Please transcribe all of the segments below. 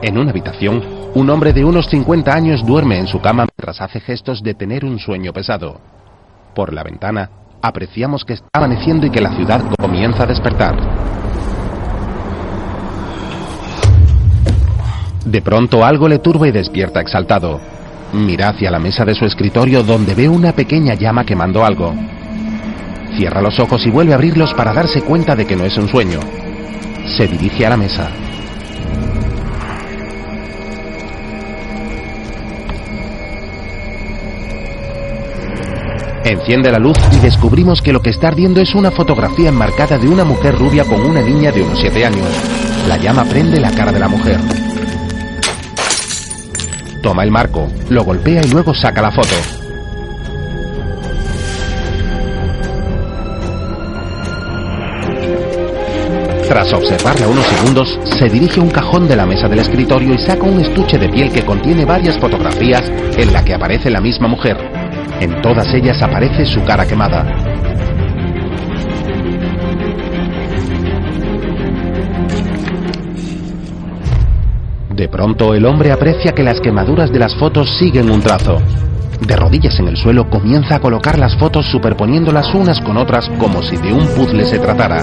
En una habitación, un hombre de unos 50 años duerme en su cama mientras hace gestos de tener un sueño pesado. Por la ventana, apreciamos que está amaneciendo y que la ciudad comienza a despertar. De pronto algo le turba y despierta exaltado. Mira hacia la mesa de su escritorio donde ve una pequeña llama quemando algo. Cierra los ojos y vuelve a abrirlos para darse cuenta de que no es un sueño. Se dirige a la mesa. Enciende la luz y descubrimos que lo que está ardiendo es una fotografía enmarcada de una mujer rubia con una niña de unos 7 años. La llama prende la cara de la mujer. Toma el marco, lo golpea y luego saca la foto. Tras observarla unos segundos, se dirige a un cajón de la mesa del escritorio y saca un estuche de piel que contiene varias fotografías en la que aparece la misma mujer. En todas ellas aparece su cara quemada. De pronto el hombre aprecia que las quemaduras de las fotos siguen un trazo. De rodillas en el suelo comienza a colocar las fotos superponiéndolas unas con otras como si de un puzzle se tratara.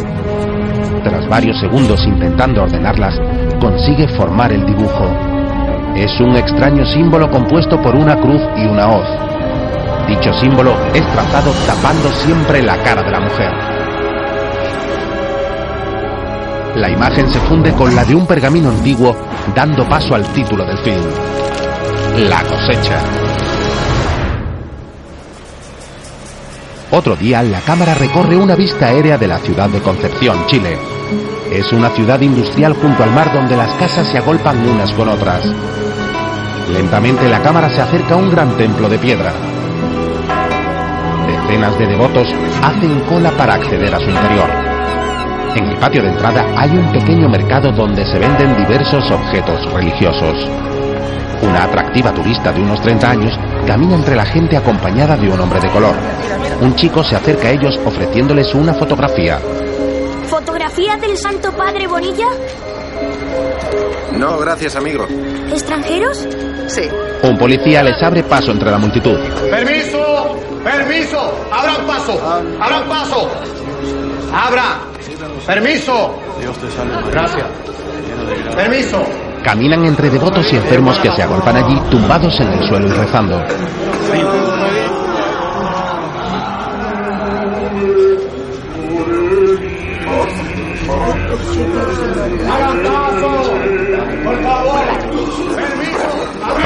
Tras varios segundos intentando ordenarlas, consigue formar el dibujo. Es un extraño símbolo compuesto por una cruz y una hoz. Dicho símbolo es trazado tapando siempre la cara de la mujer. La imagen se funde con la de un pergamino antiguo, dando paso al título del film. La cosecha. Otro día, la cámara recorre una vista aérea de la ciudad de Concepción, Chile. Es una ciudad industrial junto al mar donde las casas se agolpan unas con otras. Lentamente la cámara se acerca a un gran templo de piedra. Decenas de devotos hacen cola para acceder a su interior. En el patio de entrada hay un pequeño mercado donde se venden diversos objetos religiosos. Una atractiva turista de unos 30 años camina entre la gente acompañada de un hombre de color. Un chico se acerca a ellos ofreciéndoles una fotografía. ¿Fotografía del Santo Padre Bonilla? No, gracias, amigo. ¿Extranjeros? Sí. Un policía les abre paso entre la multitud. ¡Permiso! ¡Permiso! ¡Abran paso! ¡Abran paso! ¡Abra! ¡Permiso! Gracias. ¡Permiso! Caminan entre devotos y enfermos que se agolpan allí tumbados en el suelo y rezando. ¡Abran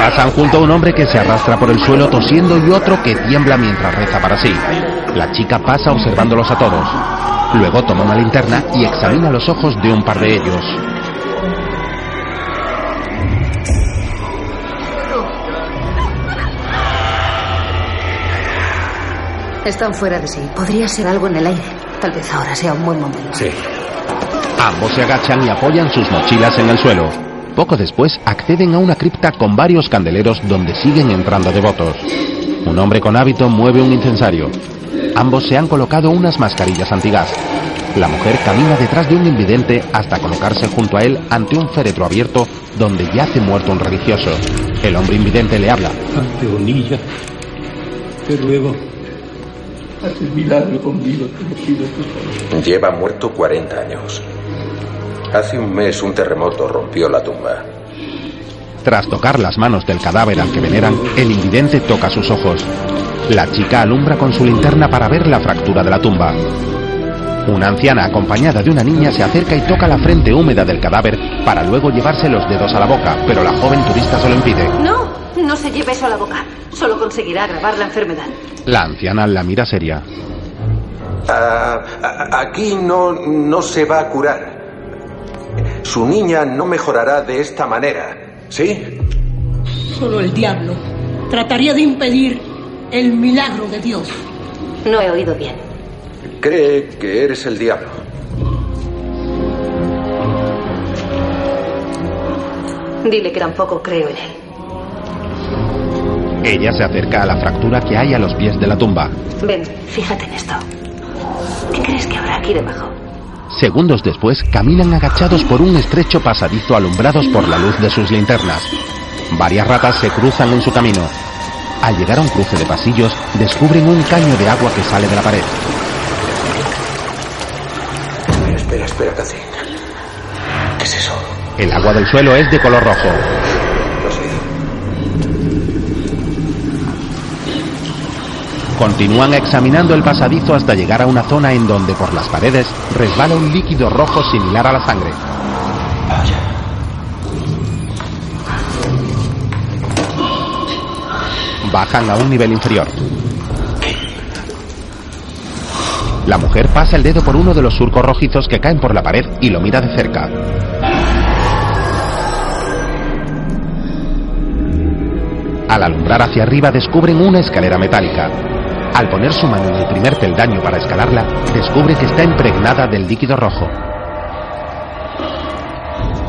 Pasan junto a un hombre que se arrastra por el suelo tosiendo y otro que tiembla mientras reza para sí. La chica pasa observándolos a todos. Luego toma una linterna y examina los ojos de un par de ellos. Están fuera de sí. Podría ser algo en el aire. Tal vez ahora sea un buen momento. Sí. Ambos se agachan y apoyan sus mochilas en el suelo. Poco después acceden a una cripta con varios candeleros donde siguen entrando devotos. Un hombre con hábito mueve un incensario. Ambos se han colocado unas mascarillas antigas. La mujer camina detrás de un invidente hasta colocarse junto a él ante un féretro abierto donde yace muerto un religioso. El hombre invidente le habla. ante Bonilla. Te ruego, haz el milagro conmigo, te lo pido por favor. Lleva muerto 40 años. Hace un mes un terremoto rompió la tumba. Tras tocar las manos del cadáver al que veneran, el invidente toca sus ojos. La chica alumbra con su linterna para ver la fractura de la tumba. Una anciana acompañada de una niña se acerca y toca la frente húmeda del cadáver para luego llevarse los dedos a la boca, pero la joven turista se lo impide. No, no se lleve eso a la boca. Solo conseguirá agravar la enfermedad. La anciana la mira seria. Ah, aquí no, no se va a curar. Su niña no mejorará de esta manera. ¿Sí? Solo el diablo trataría de impedir el milagro de Dios. No he oído bien. Cree que eres el diablo. Dile que tampoco creo en él. Ella se acerca a la fractura que hay a los pies de la tumba. Ven, fíjate en esto. ¿Qué crees que habrá aquí debajo? Segundos después, caminan agachados por un estrecho pasadizo alumbrados por la luz de sus linternas. Varias ratas se cruzan en su camino. Al llegar a un cruce de pasillos, descubren un caño de agua que sale de la pared. Espera, espera, Catherine. ¿Qué es eso? El agua del suelo es de color rojo. Lo sé. Continúan examinando el pasadizo hasta llegar a una zona en donde por las paredes resbala un líquido rojo similar a la sangre. Vaya. Bajan a un nivel inferior. La mujer pasa el dedo por uno de los surcos rojizos que caen por la pared y lo mira de cerca. Al alumbrar hacia arriba descubren una escalera metálica. Al poner su mano en el primer peldaño para escalarla, descubre que está impregnada del líquido rojo.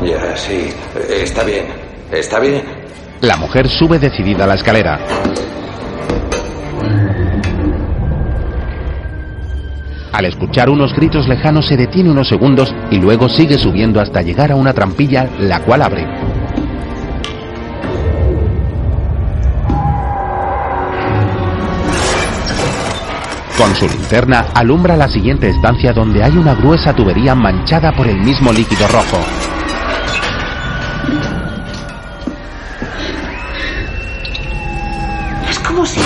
Ya, sí. Está bien. Está bien. La mujer sube decidida a la escalera. Al escuchar unos gritos lejanos se detiene unos segundos y luego sigue subiendo hasta llegar a una trampilla la cual abre. Con su linterna alumbra la siguiente estancia donde hay una gruesa tubería manchada por el mismo líquido rojo. Es como si...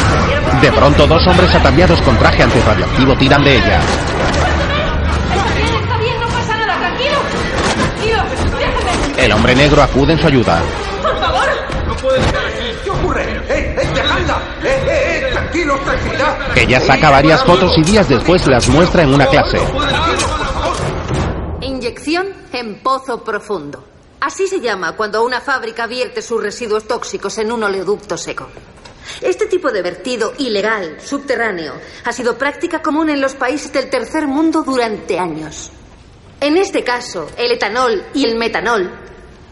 De pronto dos hombres ataviados con traje antirradioactivo tiran de ella. El hombre negro acude en su ayuda. Ella saca varias fotos y días después las muestra en una clase. Inyección en pozo profundo. Así se llama cuando una fábrica vierte sus residuos tóxicos en un oleoducto seco. Este tipo de vertido ilegal, subterráneo, ha sido práctica común en los países del tercer mundo durante años. En este caso, el etanol y el metanol,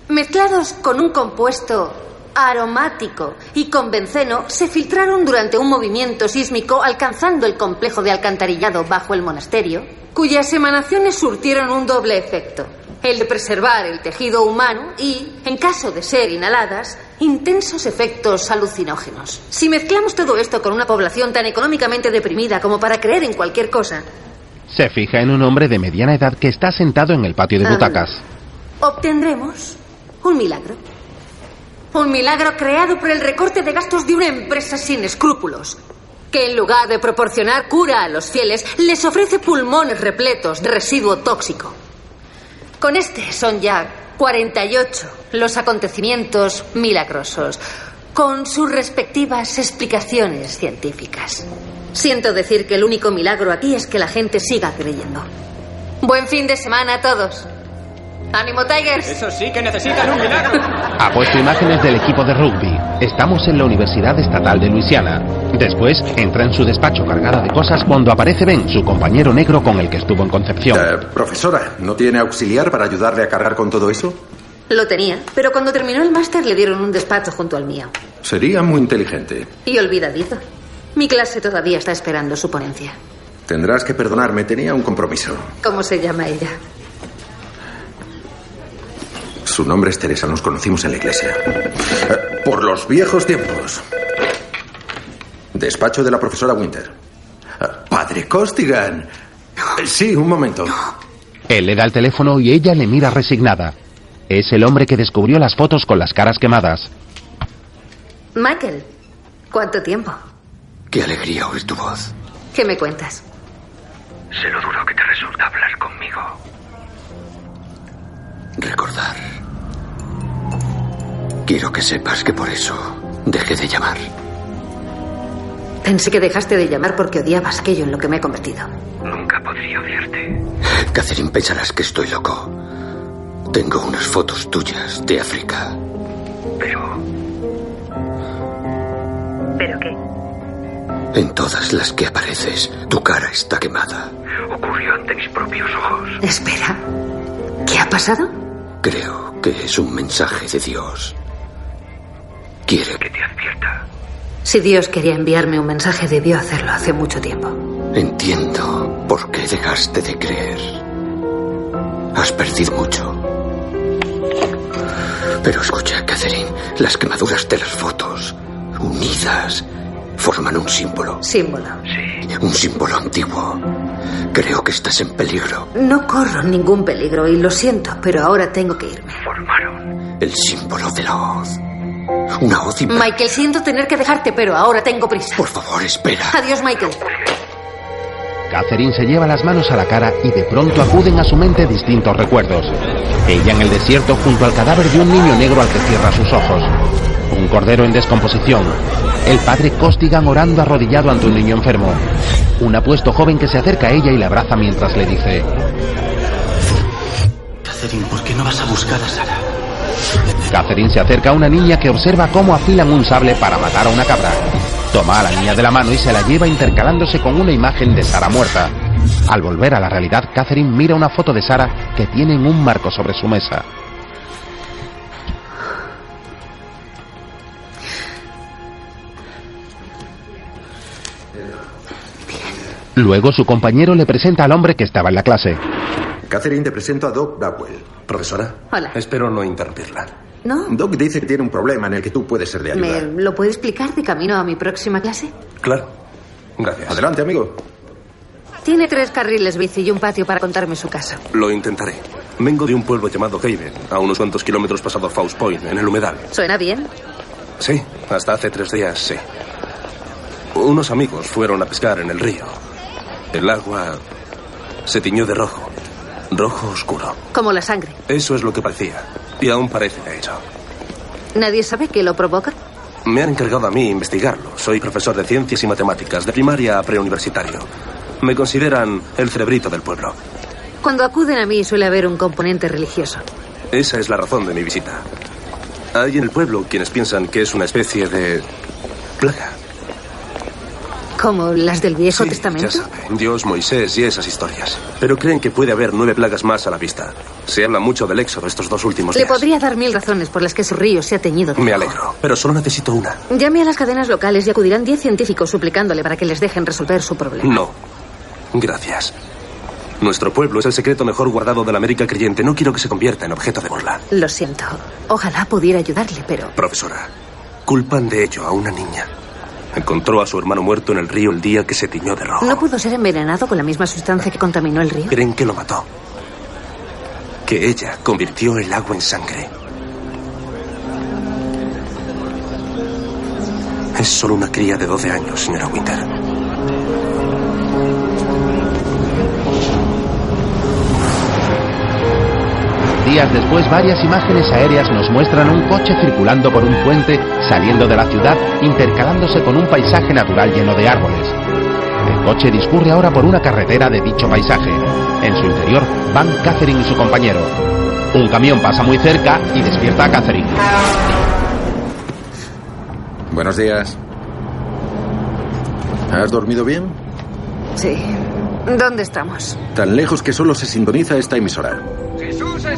mezclados con un compuesto aromático y con benceno, se filtraron durante un movimiento sísmico alcanzando el complejo de alcantarillado bajo el monasterio, cuyas emanaciones surtieron un doble efecto. El de preservar el tejido humano y, en caso de ser inhaladas, intensos efectos alucinógenos. Si mezclamos todo esto con una población tan económicamente deprimida como para creer en cualquier cosa, Se fija en un hombre de mediana edad que está sentado en el patio de Ah. butacas. obtendremos un milagro. Un milagro creado por el recorte de gastos de una empresa sin escrúpulos, que en lugar de proporcionar cura a los fieles, les ofrece pulmones repletos de residuo tóxico. Con este son ya 48 los acontecimientos milagrosos, con sus respectivas explicaciones científicas. Siento decir que el único milagro aquí es que la gente siga creyendo. Buen fin de semana a todos. ¡Ánimo, Tigers! Eso sí que necesitan un milagro. Ha puesto imágenes del equipo de rugby. Estamos en la Universidad Estatal de Luisiana. Después entra en su despacho cargada de cosas cuando aparece Ben, su compañero negro con el que estuvo en Concepción. Eh, profesora, ¿no tiene auxiliar para ayudarle a cargar con todo eso? Lo tenía, pero cuando terminó el máster le dieron un despacho junto al mío. Sería muy inteligente. Y olvidadizo. Mi clase todavía está esperando su ponencia. Tendrás que perdonarme, tenía un compromiso. ¿Cómo se llama ella? Su nombre es Teresa, nos conocimos en la iglesia. Eh, Por los viejos tiempos. Despacho de la profesora Winter. Eh, Padre Costigan. Eh, Sí, un momento. Él le da el teléfono y ella le mira resignada. Es el hombre que descubrió las fotos con las caras quemadas. Michael. ¿Cuánto tiempo? Qué alegría oír tu voz. ¿Qué me cuentas? Sé lo duro que te resulta hablar conmigo. Recordar. Quiero que sepas que por eso dejé de llamar. Pensé que dejaste de llamar porque odiabas aquello en lo que me he convertido. Nunca podría odiarte. Catherine, pensarás que estoy loco. Tengo unas fotos tuyas de África. Pero ¿Pero qué? en todas las que apareces, tu cara está quemada. Ocurrió ante mis propios ojos. Espera. ¿Qué ha pasado? Creo que es un mensaje de Dios. Quiere que te advierta. Si Dios quería enviarme un mensaje, debió hacerlo hace mucho tiempo. Entiendo por qué dejaste de creer. Has perdido mucho. Pero escucha, Catherine, las quemaduras de las fotos, unidas, forman un símbolo. Símbolo. Sí. Un símbolo antiguo. Creo que estás en peligro. No corro ningún peligro y lo siento, pero ahora tengo que irme. Formaron el símbolo de la hoz. Una hoz imp- Michael, siento tener que dejarte, pero ahora tengo prisa. Por favor, espera. Adiós, Michael. Catherine se lleva las manos a la cara y de pronto acuden a su mente distintos recuerdos. Ella en el desierto junto al cadáver de un niño negro al que cierra sus ojos. Un cordero en descomposición. El padre Costigan orando arrodillado ante un niño enfermo. Un apuesto joven que se acerca a ella y la abraza mientras le dice... Catherine, ¿por qué no vas a buscar a Sara? Catherine se acerca a una niña que observa cómo afilan un sable para matar a una cabra. Toma a la niña de la mano y se la lleva intercalándose con una imagen de Sara muerta. Al volver a la realidad, Catherine mira una foto de Sara que tiene en un marco sobre su mesa. Luego su compañero le presenta al hombre que estaba en la clase. Catherine, te presento a Doc Blackwell. Profesora. Hola. Espero no interrumpirla. ¿No? Doc dice que tiene un problema en el que tú puedes ser de ayuda. ¿Me lo puede explicar de camino a mi próxima clase? Claro. Gracias. Adelante, amigo. Tiene tres carriles bici y un patio para contarme su caso. Lo intentaré. Vengo de un pueblo llamado Haven, a unos cuantos kilómetros pasado Faust Point, en el humedal. ¿Suena bien? Sí, hasta hace tres días, sí. Unos amigos fueron a pescar en el río. El agua se tiñó de rojo. Rojo oscuro. Como la sangre. Eso es lo que parecía. Y aún parece, de hecho. ¿Nadie sabe qué lo provoca? Me han encargado a mí investigarlo. Soy profesor de ciencias y matemáticas, de primaria a preuniversitario. Me consideran el cerebrito del pueblo. Cuando acuden a mí suele haber un componente religioso. Esa es la razón de mi visita. Hay en el pueblo quienes piensan que es una especie de plaga. ¿Como las del Viejo Sí, Testamento? Ya Dios, Moisés y esas historias. Pero creen que puede haber nueve plagas más a la vista. Se habla mucho del éxodo estos dos últimos Le días. podría dar mil razones por las que su río se ha teñido de Me rojo. alegro, pero solo necesito una. Llame a las cadenas locales y acudirán diez científicos suplicándole para que les dejen resolver su problema. No. Gracias. Nuestro pueblo es el secreto mejor guardado de la América creyente. No quiero que se convierta en objeto de burla. Lo siento. Ojalá pudiera ayudarle, pero... Profesora, culpan de ello a una niña. Encontró a su hermano muerto en el río el día que se tiñó de rojo. ¿No pudo ser envenenado con la misma sustancia que contaminó el río? Creen que lo mató. Que ella convirtió el agua en sangre. Es solo una cría de 12 años, señora Winter. Días después, varias imágenes aéreas nos muestran un coche circulando por un puente saliendo de la ciudad, intercalándose con un paisaje natural lleno de árboles. El coche discurre ahora por una carretera de dicho paisaje. En su interior van Catherine y su compañero. Un camión pasa muy cerca y despierta a Catherine. Buenos días. ¿Has dormido bien? Sí. ¿Dónde estamos? Tan lejos que solo se sintoniza esta emisora.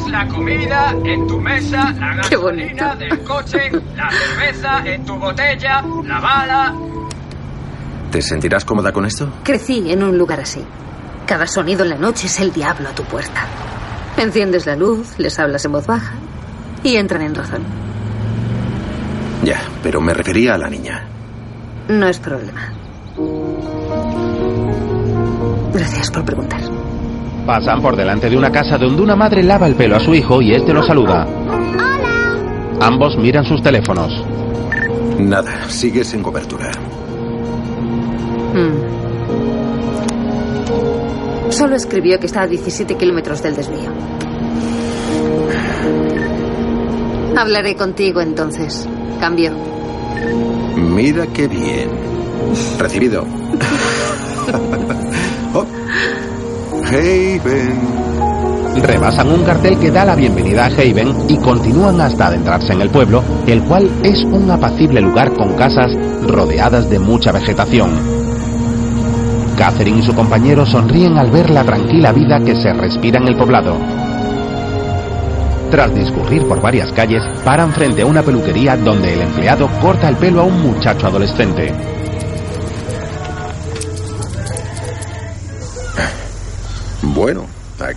La comida en tu mesa, la gasolina del coche, la cerveza en tu botella, la bala. ¿Te sentirás cómoda con esto? Crecí en un lugar así. Cada sonido en la noche es el diablo a tu puerta. Enciendes la luz, les hablas en voz baja y entran en razón. Ya, pero me refería a la niña. No es problema. Gracias por preguntar. Pasan por delante de una casa donde una madre lava el pelo a su hijo y este lo saluda. Ambos miran sus teléfonos. Nada, sigues sin cobertura. Hmm. Solo escribió que está a 17 kilómetros del desvío. Hablaré contigo entonces. Cambio. Mira qué bien. Recibido. Haven. Rebasan un cartel que da la bienvenida a Haven y continúan hasta adentrarse en el pueblo, el cual es un apacible lugar con casas rodeadas de mucha vegetación. Catherine y su compañero sonríen al ver la tranquila vida que se respira en el poblado. Tras discurrir por varias calles, paran frente a una peluquería donde el empleado corta el pelo a un muchacho adolescente.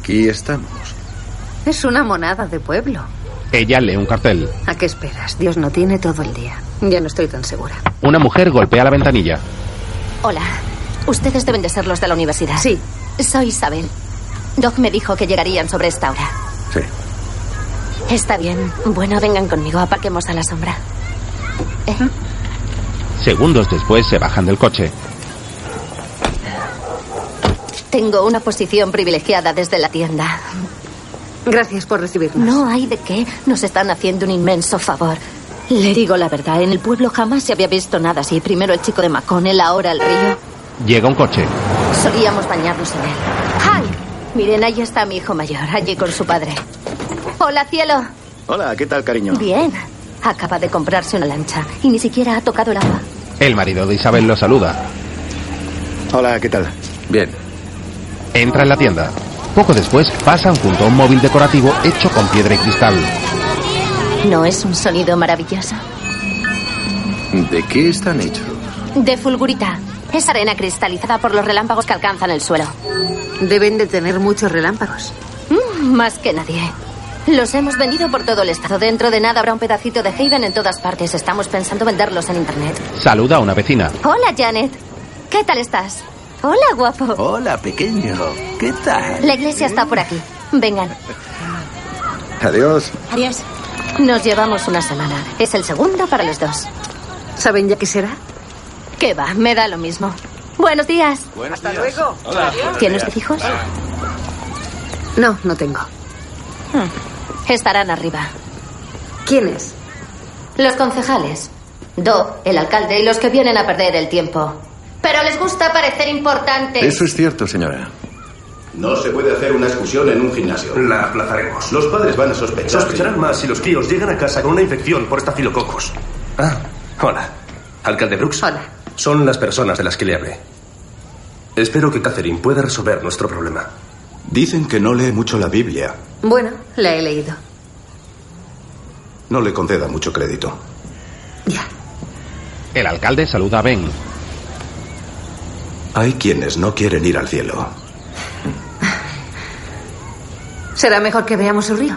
Aquí estamos. Es una monada de pueblo. Ella lee un cartel. ¿A qué esperas? Dios no tiene todo el día. Ya no estoy tan segura. Una mujer golpea la ventanilla. Hola. Ustedes deben de ser los de la universidad. Sí. Soy Isabel. Doc me dijo que llegarían sobre esta hora. Sí. Está bien. Bueno, vengan conmigo. Aparquemos a la sombra. ¿Eh? Segundos después se bajan del coche. Tengo una posición privilegiada desde la tienda. Gracias por recibirnos. No hay de qué. Nos están haciendo un inmenso favor. Le digo la verdad, en el pueblo jamás se había visto nada así. Primero el chico de Maconnell, ahora el río. Llega un coche. Solíamos bañarnos en él. ¡Ay! Miren, ahí está mi hijo mayor, allí con su padre. Hola, cielo. Hola, ¿qué tal, cariño? Bien. Acaba de comprarse una lancha y ni siquiera ha tocado el agua. El marido de Isabel lo saluda. Hola, ¿qué tal? Bien. Entra en la tienda. Poco después pasan junto a un móvil decorativo hecho con piedra y cristal. ¿No es un sonido maravilloso? ¿De qué están hechos? De fulgurita. Es arena cristalizada por los relámpagos que alcanzan el suelo. Deben de tener muchos relámpagos. Mm, más que nadie. Los hemos vendido por todo el estado. Dentro de nada habrá un pedacito de Haven en todas partes. Estamos pensando venderlos en internet. Saluda a una vecina. Hola, Janet. ¿Qué tal estás? Hola, guapo. Hola, pequeño. ¿Qué tal? La iglesia está por aquí. Vengan. Adiós. Adiós. Nos llevamos una semana. Es el segundo para los dos. ¿Saben ya qué será? ¿Qué va? Me da lo mismo. Buenos días. Hasta luego. ¿Tiene usted hijos? No, no tengo. Hmm. Estarán arriba. ¿Quiénes? Los concejales. Do, el alcalde y los que vienen a perder el tiempo. Pero les gusta parecer importantes. Eso es cierto, señora. No se puede hacer una excursión en un gimnasio. La aplazaremos. Los padres van a sospechar. Sospecharán más si los críos llegan a casa con una infección por estafilococcus. Ah, hola. Alcalde Brooks. Hola. Son las personas de las que le hablé. Espero que Catherine pueda resolver nuestro problema. Dicen que no lee mucho la Biblia. Bueno, la he leído. No le conceda mucho crédito. Ya. El alcalde saluda a Ben. Hay quienes no quieren ir al cielo. Será mejor que veamos el río.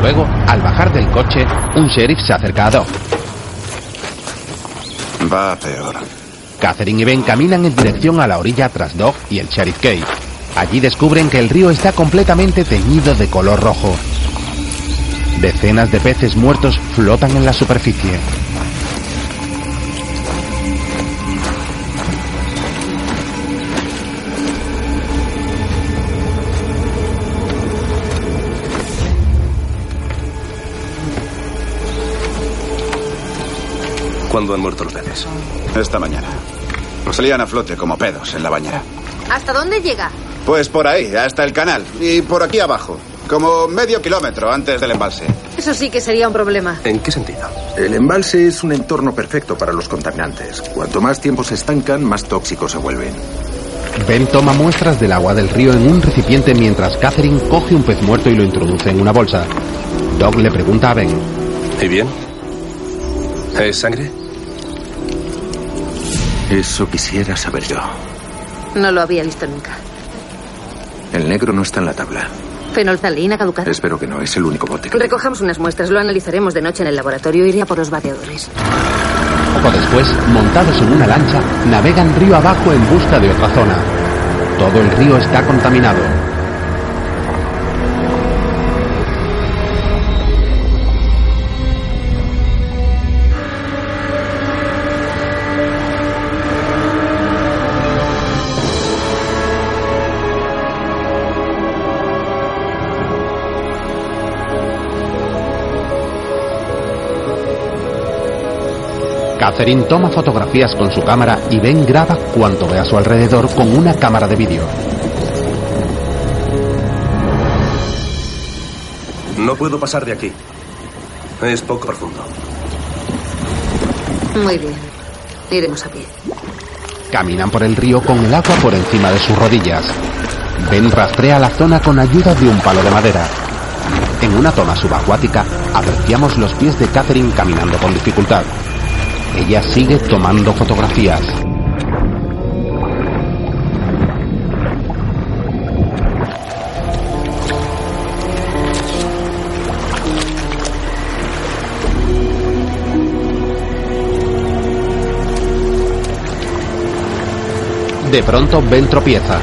Luego, al bajar del coche, un sheriff se acerca a Doc. Va peor. Catherine y Ben caminan en dirección a la orilla tras Doc y el sheriff Kate. Allí descubren que el río está completamente teñido de color rojo. Decenas de peces muertos flotan en la superficie. ¿Cuándo han muerto los peces? Esta mañana. Salían a flote como pedos en la bañera. ¿Hasta dónde llega? Pues por ahí, hasta el canal. Y por aquí abajo. Como medio kilómetro antes del embalse. Eso sí que sería un problema. ¿En qué sentido? El embalse es un entorno perfecto para los contaminantes. Cuanto más tiempo se estancan, más tóxicos se vuelven. Ben toma muestras del agua del río en un recipiente mientras Catherine coge un pez muerto y lo introduce en una bolsa. Doc le pregunta a Ben. ¿Y bien? ¿Es sangre? Eso quisiera saber yo. No lo había visto nunca. El negro no está en la tabla. Fenolzalina caducada. Espero que no es el único bote. que- Recojamos unas muestras, lo analizaremos de noche en el laboratorio. Iré a por los bateadores. Poco después, montados en una lancha, navegan río abajo en busca de otra zona. Todo el río está contaminado. Catherine toma fotografías con su cámara y Ben graba cuanto ve a su alrededor con una cámara de vídeo. No puedo pasar de aquí. Es poco profundo. Muy bien. Iremos a pie. Caminan por el río con el agua por encima de sus rodillas. Ben rastrea la zona con ayuda de un palo de madera. En una toma subacuática apreciamos los pies de Catherine caminando con dificultad. Ella sigue tomando fotografías. De pronto Ben tropieza.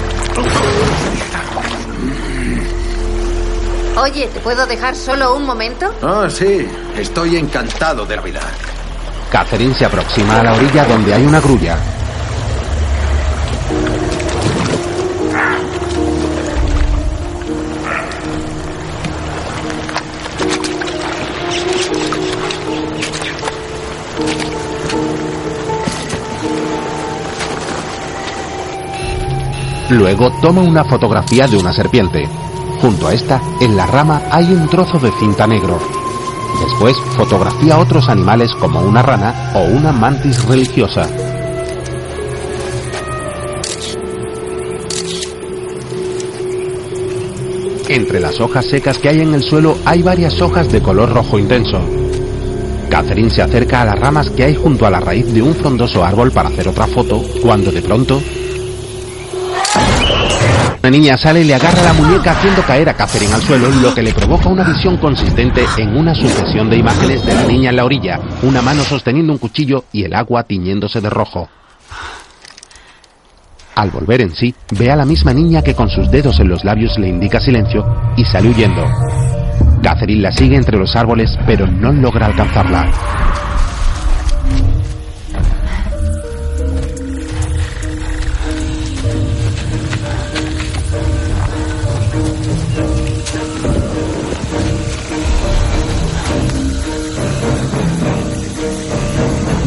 Oye, ¿te puedo dejar solo un momento? Ah, sí. Estoy encantado de la vida. Catherine se aproxima a la orilla donde hay una grulla. Luego toma una fotografía de una serpiente. Junto a esta, en la rama, hay un trozo de cinta negro. Después fotografía otros animales como una rana o una mantis religiosa. Entre las hojas secas que hay en el suelo hay varias hojas de color rojo intenso. Catherine se acerca a las ramas que hay junto a la raíz de un frondoso árbol para hacer otra foto, cuando de pronto la niña sale y le agarra la muñeca haciendo caer a Catherine al suelo, lo que le provoca una visión consistente en una sucesión de imágenes de la niña en la orilla, una mano sosteniendo un cuchillo y el agua tiñéndose de rojo. Al volver en sí, ve a la misma niña que con sus dedos en los labios le indica silencio y sale huyendo. Catherine la sigue entre los árboles, pero no logra alcanzarla.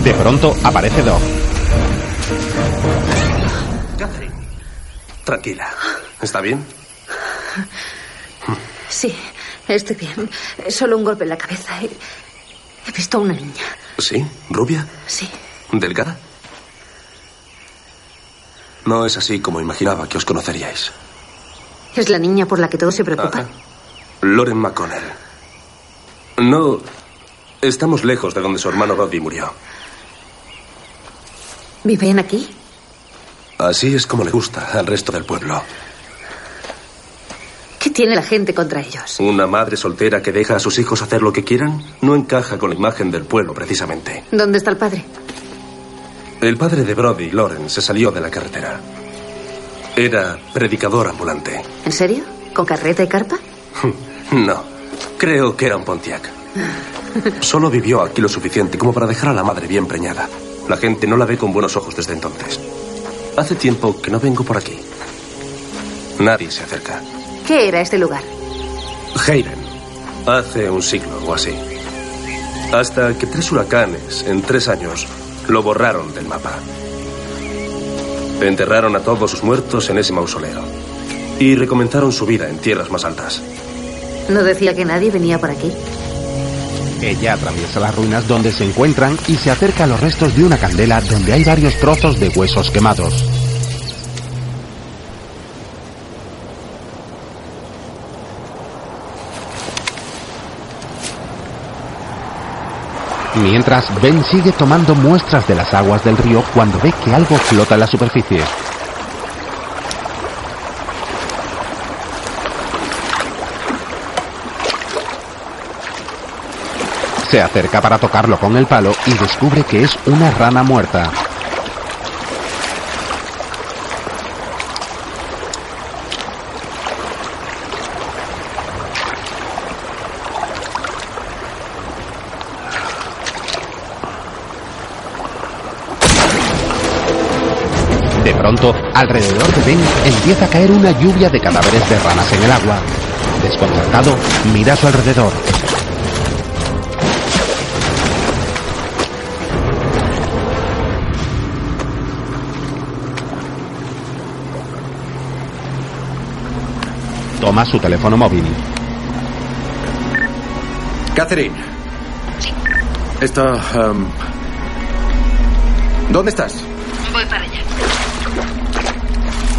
De pronto aparece Doc. Catherine. Tranquila. ¿Está bien? Sí, estoy bien. Solo un golpe en la cabeza. He, he visto a una niña. ¿Sí? ¿Rubia? Sí. ¿Delgada? No es así como imaginaba que os conoceríais. Es la niña por la que todos se preocupan. Ajá. Loren McConnell. No. Estamos lejos de donde su hermano Roddy murió. ¿Viven aquí? Así es como le gusta al resto del pueblo. ¿Qué tiene la gente contra ellos? Una madre soltera que deja a sus hijos hacer lo que quieran no encaja con la imagen del pueblo, precisamente. ¿Dónde está el padre? El padre de Brody, Loren, se salió de la carretera. Era predicador ambulante. ¿En serio? ¿Con carreta y carpa? No, creo que era un Pontiac. Solo vivió aquí lo suficiente como para dejar a la madre bien preñada. La gente no la ve con buenos ojos desde entonces. Hace tiempo que no vengo por aquí. Nadie se acerca. ¿Qué era este lugar? Hayden. Hace un siglo o así. Hasta que tres huracanes en tres años lo borraron del mapa. Enterraron a todos sus muertos en ese mausoleo. Y recomenzaron su vida en tierras más altas. ¿No decía que nadie venía por aquí? Ella atraviesa las ruinas donde se encuentran y se acerca a los restos de una candela donde hay varios trozos de huesos quemados. Mientras, Ben sigue tomando muestras de las aguas del río cuando ve que algo flota en la superficie. Se acerca para tocarlo con el palo y descubre que es una rana muerta. De pronto, alrededor de Ben empieza a caer una lluvia de cadáveres de ranas en el agua. Desconcertado, mira a su alrededor. Toma su teléfono móvil. Catherine. Esto... em, ¿Dónde estás? Voy para allá.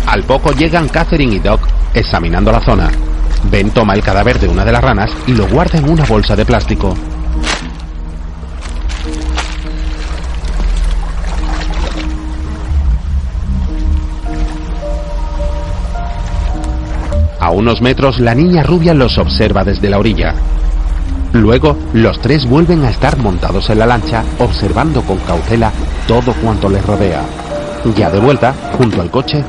Al poco llegan Catherine y Doc examinando la zona. Ben toma el cadáver de una de las ranas y lo guarda en una bolsa de plástico. Unos metros la niña rubia los observa desde la orilla. Luego, los tres vuelven a estar montados en la lancha, observando con cautela todo cuanto les rodea. Ya de vuelta, junto al coche,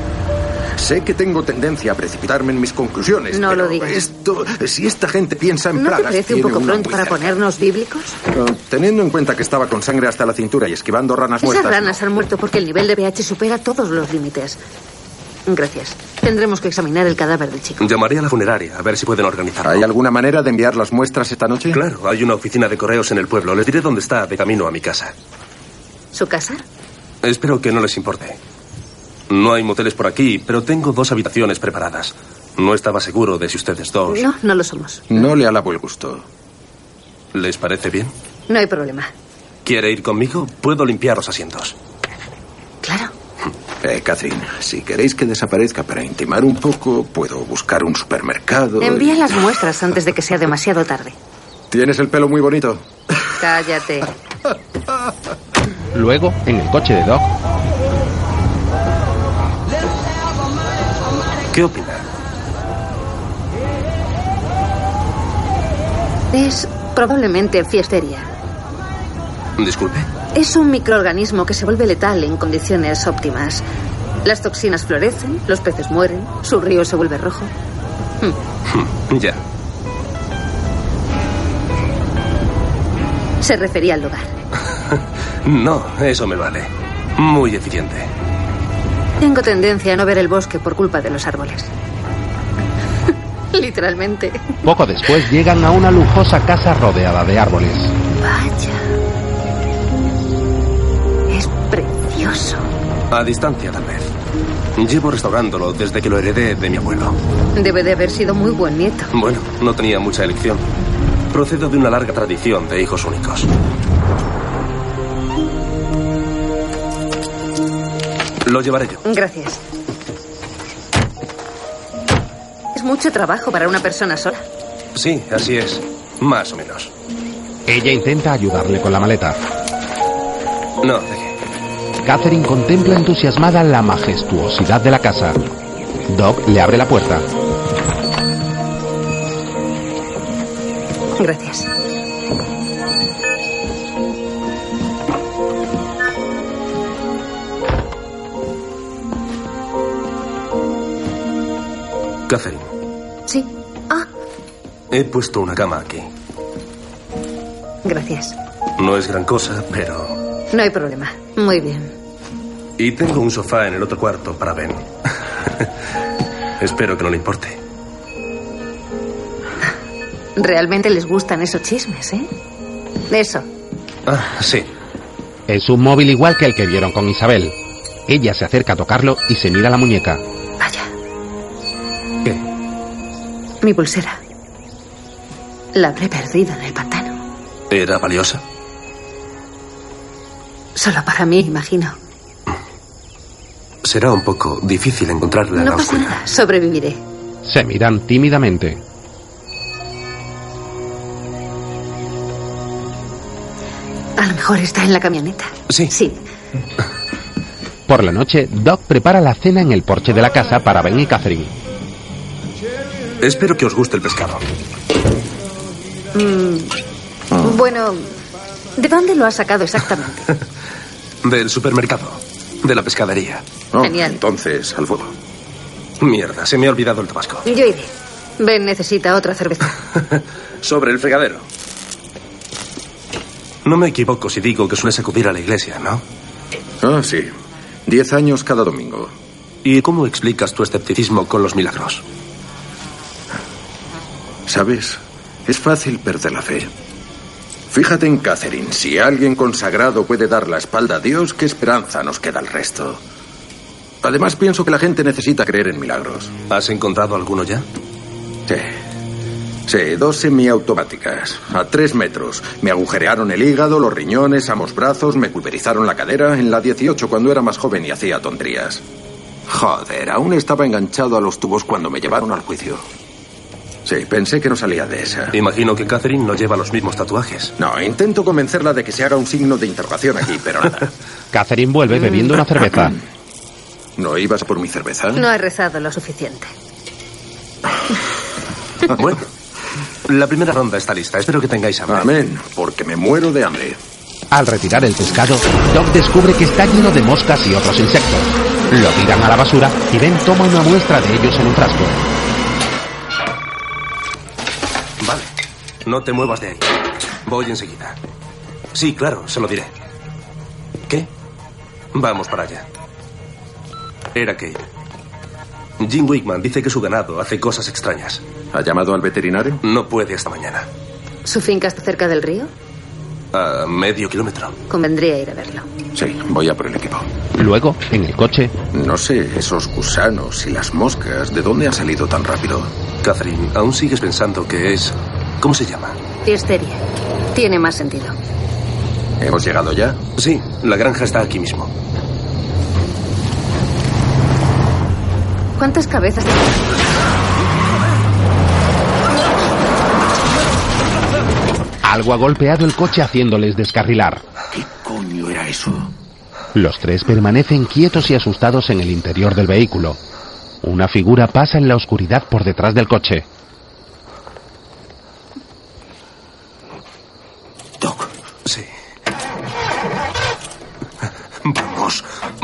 Sé que tengo tendencia a precipitarme en mis conclusiones. No pero lo digas. Esto, si esta gente piensa en ¿No te plagas, parece un poco pronto para ponernos bíblicos? cerca. Teniendo en cuenta que estaba con sangre hasta la cintura y esquivando ranas Esas muertas. ranas han muerto porque el nivel de pH supera todos los límites. Gracias. Tendremos que examinar el cadáver del chico. Llamaré a la funeraria a ver si pueden organizarlo. ¿Hay alguna manera de enviar las muestras esta noche? Claro, hay una oficina de correos en el pueblo. Les diré dónde está de camino a mi casa. ¿Su casa? Espero que no les importe. No hay moteles por aquí, pero tengo dos habitaciones preparadas. No estaba seguro de si ustedes dos. No, no lo somos. No le alabo el gusto. ¿Les parece bien? No hay problema. ¿Quiere ir conmigo? Puedo limpiar los asientos. Eh, Catherine, si queréis que desaparezca para intimar un poco, puedo buscar un supermercado. y- Envía las muestras antes de que sea demasiado tarde. Tienes el pelo muy bonito. Cállate. luego, en el coche de Doc, ¿Qué opina? Es probablemente fiesteria. Disculpe. Es un microorganismo que se vuelve letal en condiciones óptimas. Las toxinas florecen, los peces mueren, su río se vuelve rojo. Ya. Se refería al lugar. No, eso me vale. Muy eficiente. Tengo tendencia a no ver el bosque por culpa de los árboles. Literalmente. poco después llegan a una lujosa casa rodeada de árboles. Vaya. A distancia, tal vez. Llevo restaurándolo desde que lo heredé de mi abuelo. Debe de haber sido muy buen nieto. Bueno, no tenía mucha elección. Procedo de una larga tradición de hijos únicos. Lo llevaré yo. Gracias. Es mucho trabajo para una persona sola. Sí, así es. Más o menos. Ella intenta ayudarle con la maleta. No. Catherine contempla entusiasmada la majestuosidad de la casa. Doc le abre la puerta. Gracias. Catherine, Sí. Ah, he puesto una cama aquí. gracias. No es gran cosa, pero... No hay problema. Muy bien. Y tengo un sofá en el otro cuarto para Ben. Espero que no le importe. Realmente les gustan esos chismes, ¿eh? Eso. Ah, sí. Es un móvil igual que el que vieron con Isabel. Ella se acerca a tocarlo y se mira la muñeca. Vaya. ¿Qué? Mi pulsera. La habré perdido en el pantano. ¿Era valiosa? Solo para mí, imagino. Será un poco difícil encontrarla en No la pasa nada. Sobreviviré. Se miran tímidamente. A lo mejor está en la camioneta. Sí. Sí. Por la noche, Doc prepara la cena en el porche de la casa para Ben y Catherine. Espero que os guste el pescado. Mm, Bueno, ¿de dónde lo has sacado exactamente? Del supermercado. De la pescadería. Genial. Entonces, al fuego. Mierda, se me ha olvidado el tabasco. Yo iré. Ben necesita otra cerveza. Sobre el fregadero. No me equivoco si digo que sueles acudir a la iglesia, ¿no? Ah, sí. Diez años cada domingo. ¿Y cómo explicas tu escepticismo con los milagros? ¿Sabes? Es fácil perder la fe. Fíjate en Catherine. Si alguien consagrado puede dar la espalda a Dios, ¿qué esperanza nos queda al resto? Además, pienso que la gente necesita creer en milagros. ¿Has encontrado alguno ya? Sí. Sí, dos semiautomáticas, a tres metros. Me agujerearon el hígado, los riñones, ambos brazos, me pulverizaron la cadera en la 18 cuando era más joven y hacía tonterías. Joder, aún estaba enganchado a los tubos cuando me llevaron al juicio. Sí, pensé que no salía de esa. Imagino que Catherine no lleva los mismos tatuajes. No, intento convencerla de que se haga un signo de interrogación aquí, pero nada. Catherine vuelve bebiendo una cerveza. ¿No ibas por mi cerveza? No he rezado lo suficiente. Bueno, la primera ronda está lista. Espero que tengáis hambre. Amén, porque me muero de hambre. Al retirar el pescado, Doc descubre que está lleno de moscas y otros insectos. Lo tiran a la basura y Ben toma una muestra de ellos en un frasco. No te muevas de ahí. Voy enseguida. Sí, claro, se lo diré. ¿Qué? Vamos para allá. Era Kate. Jim Wickman dice que su ganado hace cosas extrañas. ¿Ha llamado al veterinario? No puede hasta mañana. ¿Su finca está cerca del río? A medio kilómetro. Convendría ir a verlo. Sí, voy a por el equipo. Luego, en el coche. No sé, esos gusanos y las moscas, ¿de dónde han salido tan rápido? Catherine, ¿aún sigues pensando que es... ¿Cómo se llama? Listeria. Tiene más sentido. ¿Hemos llegado ya? Sí, la granja está aquí mismo. ¿Cuántas cabezas de... Algo ha golpeado el coche haciéndoles descarrilar. ¿Qué coño era eso? Los tres permanecen quietos y asustados en el interior del vehículo. Una figura pasa en la oscuridad por detrás del coche. Doc. Sí.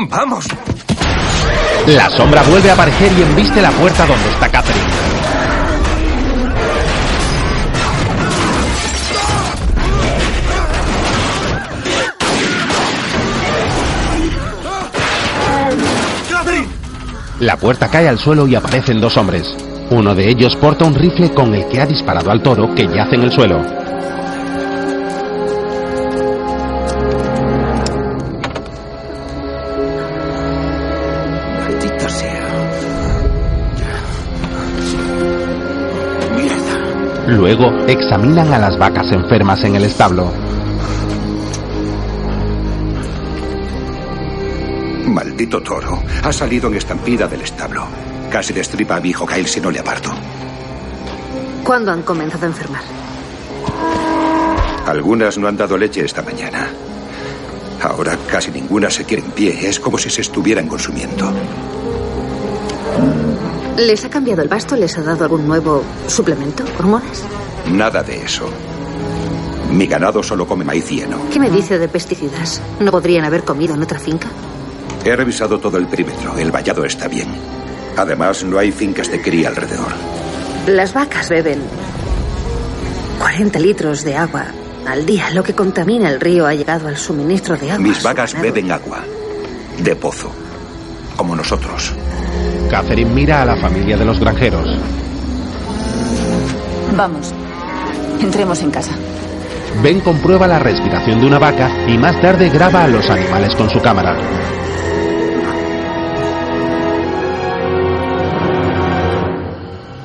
Vamos. La sombra vuelve a aparecer y embiste la puerta donde está Catherine. La puerta cae al suelo y aparecen dos hombres. Uno de ellos porta un rifle con el que ha disparado al toro que yace en el suelo. Luego examinan a las vacas enfermas en el establo. Maldito toro. Ha salido en estampida del establo. Casi destripa a mi hijo Kyle si no le aparto. ¿Cuándo han comenzado a enfermar? Algunas no han dado leche esta mañana. Ahora casi ninguna se quiere en pie. Es como si se estuvieran consumiendo. ¿Les ha cambiado el basto? ¿Les ha dado algún nuevo suplemento? ¿Hormonas? Nada de eso. Mi ganado solo come maíz y heno. ¿Qué me dice de pesticidas? ¿No podrían haber comido en otra finca? He revisado todo el perímetro. El vallado está bien. Además, no hay fincas de cría alrededor. Las vacas beben 40 litros de agua al día. Lo que contamina el río ha llegado al suministro de agua. Mis vacas beben agua. De pozo. Como nosotros. Catherine mira a la familia de los granjeros. Vamos. Entremos en casa. Ben comprueba la respiración de una vaca y más tarde graba a los animales con su cámara.